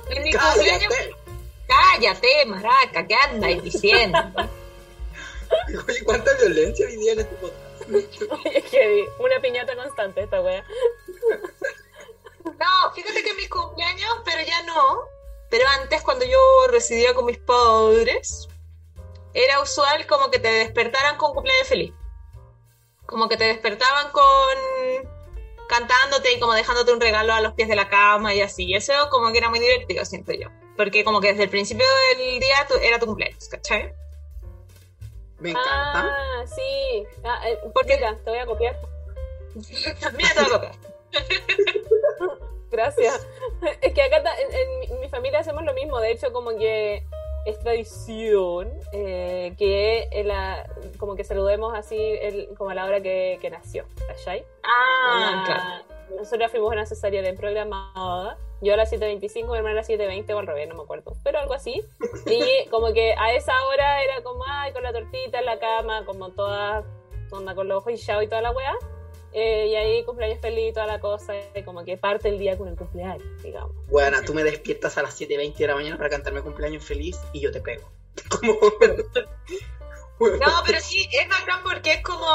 En mi cumpleaños, ¡Cállate! maraca, ¿qué andas diciendo? Oye, cuánta violencia hoy día en este podcast. Una piñata constante esta wea. No, fíjate que en mis cumpleaños, pero ya no. Pero antes, cuando yo residía con mis padres, era usual como que te despertaran con cumpleaños feliz. Como que te despertaban con cantándote y como dejándote un regalo a los pies de la cama y así. Y eso como que era muy divertido, siento yo. Porque como que desde el principio del día tu- era tu cumpleaños, ¿cachai? Me encanta. Ah, sí. Ah, eh, Porque- mira, te voy a copiar. (laughs) Mira, te va a copiar. (laughs) Gracias. Es que acá en, en mi familia hacemos lo mismo. De hecho, como que es tradición eh, que la- como que saludemos así el- como a la hora que, que nació. ¿Cachai? Ah, Una- claro. Nosotros fuimos una cesárea programada. Yo a las 7.25, mi hermana a las 7.20 o al revés, no me acuerdo. Pero algo así. Y como que a esa hora era como, ay, con la tortita en la cama, como toda, onda con los ojos hinchados y toda la weá. Eh, y ahí cumpleaños feliz y toda la cosa. Y como que parte el día con el cumpleaños, digamos. Bueno, tú me despiertas a las 7.20 de la mañana para cantarme cumpleaños feliz y yo te pego. (laughs) Como... No, pero sí, es bacán porque es como,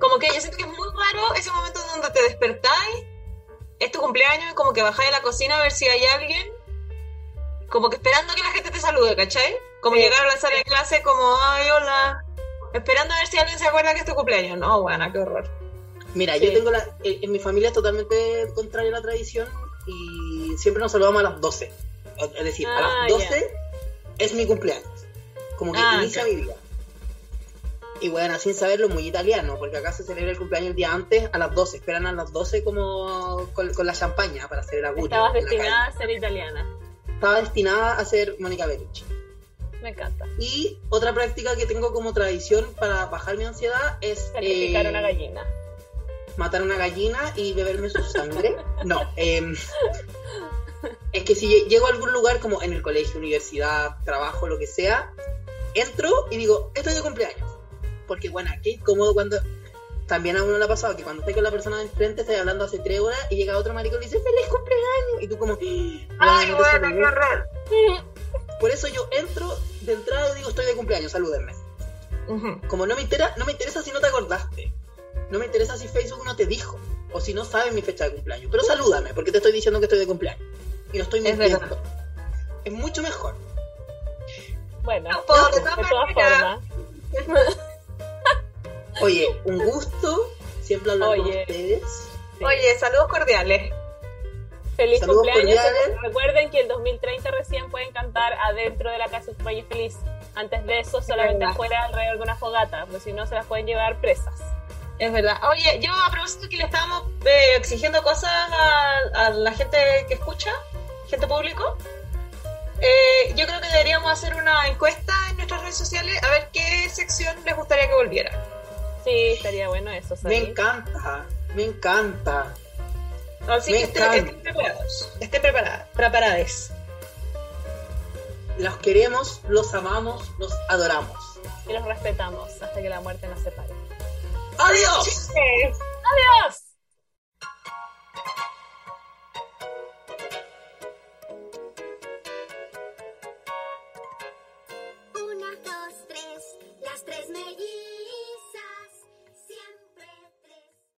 como que yo siento que es muy raro ese momento donde te despertáis, es tu cumpleaños y como que bajáis a la cocina a ver si hay alguien, como que esperando que la gente te salude, ¿cachai? Como Sí. llegar a la sala de clase como, ay, hola, esperando a ver si alguien se acuerda que es tu cumpleaños. No, bueno, qué horror. Mira, Sí. yo tengo la. En, en mi familia es totalmente contraria a la tradición y siempre nos saludamos a las 12. Es decir, a Ah, las 12 es mi cumpleaños. Como que Ah, inicia mi vida. Y bueno, sin saberlo, muy italiano, porque acá se celebra el cumpleaños el día antes a las 12. Esperan a las 12 como con, con la champaña para hacer el augurio. Estabas destinada a ser italiana. Estaba destinada a ser Mónica Bellucci. Me encanta. Y otra práctica que tengo como tradición para bajar mi ansiedad es Sacrificar eh, una gallina. Matar una gallina y beberme su sangre. (laughs) No, em, es que si lle- llego a algún lugar como en el colegio, universidad, trabajo, lo que sea, entro y digo, estoy de cumpleaños. Porque bueno, qué incómodo cuando también a uno le ha pasado que cuando estás con la persona de enfrente, estás hablando hace tres horas y llega otro marico y le dice, feliz cumpleaños. Y tú como, Ay, "No, bueno, saludé". qué horror. Por eso yo entro de entrada y digo, estoy de cumpleaños, salúdenme. Como no me, entera, no me interesa si no te acordaste. No me interesa si Facebook no te dijo. O si no sabes mi fecha de cumpleaños. Pero salúdame, porque te estoy diciendo que estoy de cumpleaños. Y no estoy Es mintiendo. Es, mucho mejor. Bueno, No, de de todas formas. Oye, un gusto siempre hablar con Oye. ustedes. sí. Oye, saludos cordiales. Feliz Saludos cumpleaños. cordiales. Recuerden que el 2030 recién pueden cantar adentro de la casa de feliz. Antes de eso, solamente afuera alrededor de una fogata, porque si no se las pueden llevar presas. Es verdad. Oye, yo a propósito que le estábamos eh, exigiendo cosas a, a la gente que escucha, gente público, eh, yo creo que deberíamos hacer una encuesta en nuestras redes sociales a ver qué sección les gustaría que volviera. Sí, estaría bueno eso, Me encanta, me encanta. Así Me que estén, encanta. estén preparados. Estén preparadas. Preparadas. Los queremos, los amamos, los adoramos. Y los respetamos hasta que la muerte nos separe. ¡Adiós! ¡Adiós!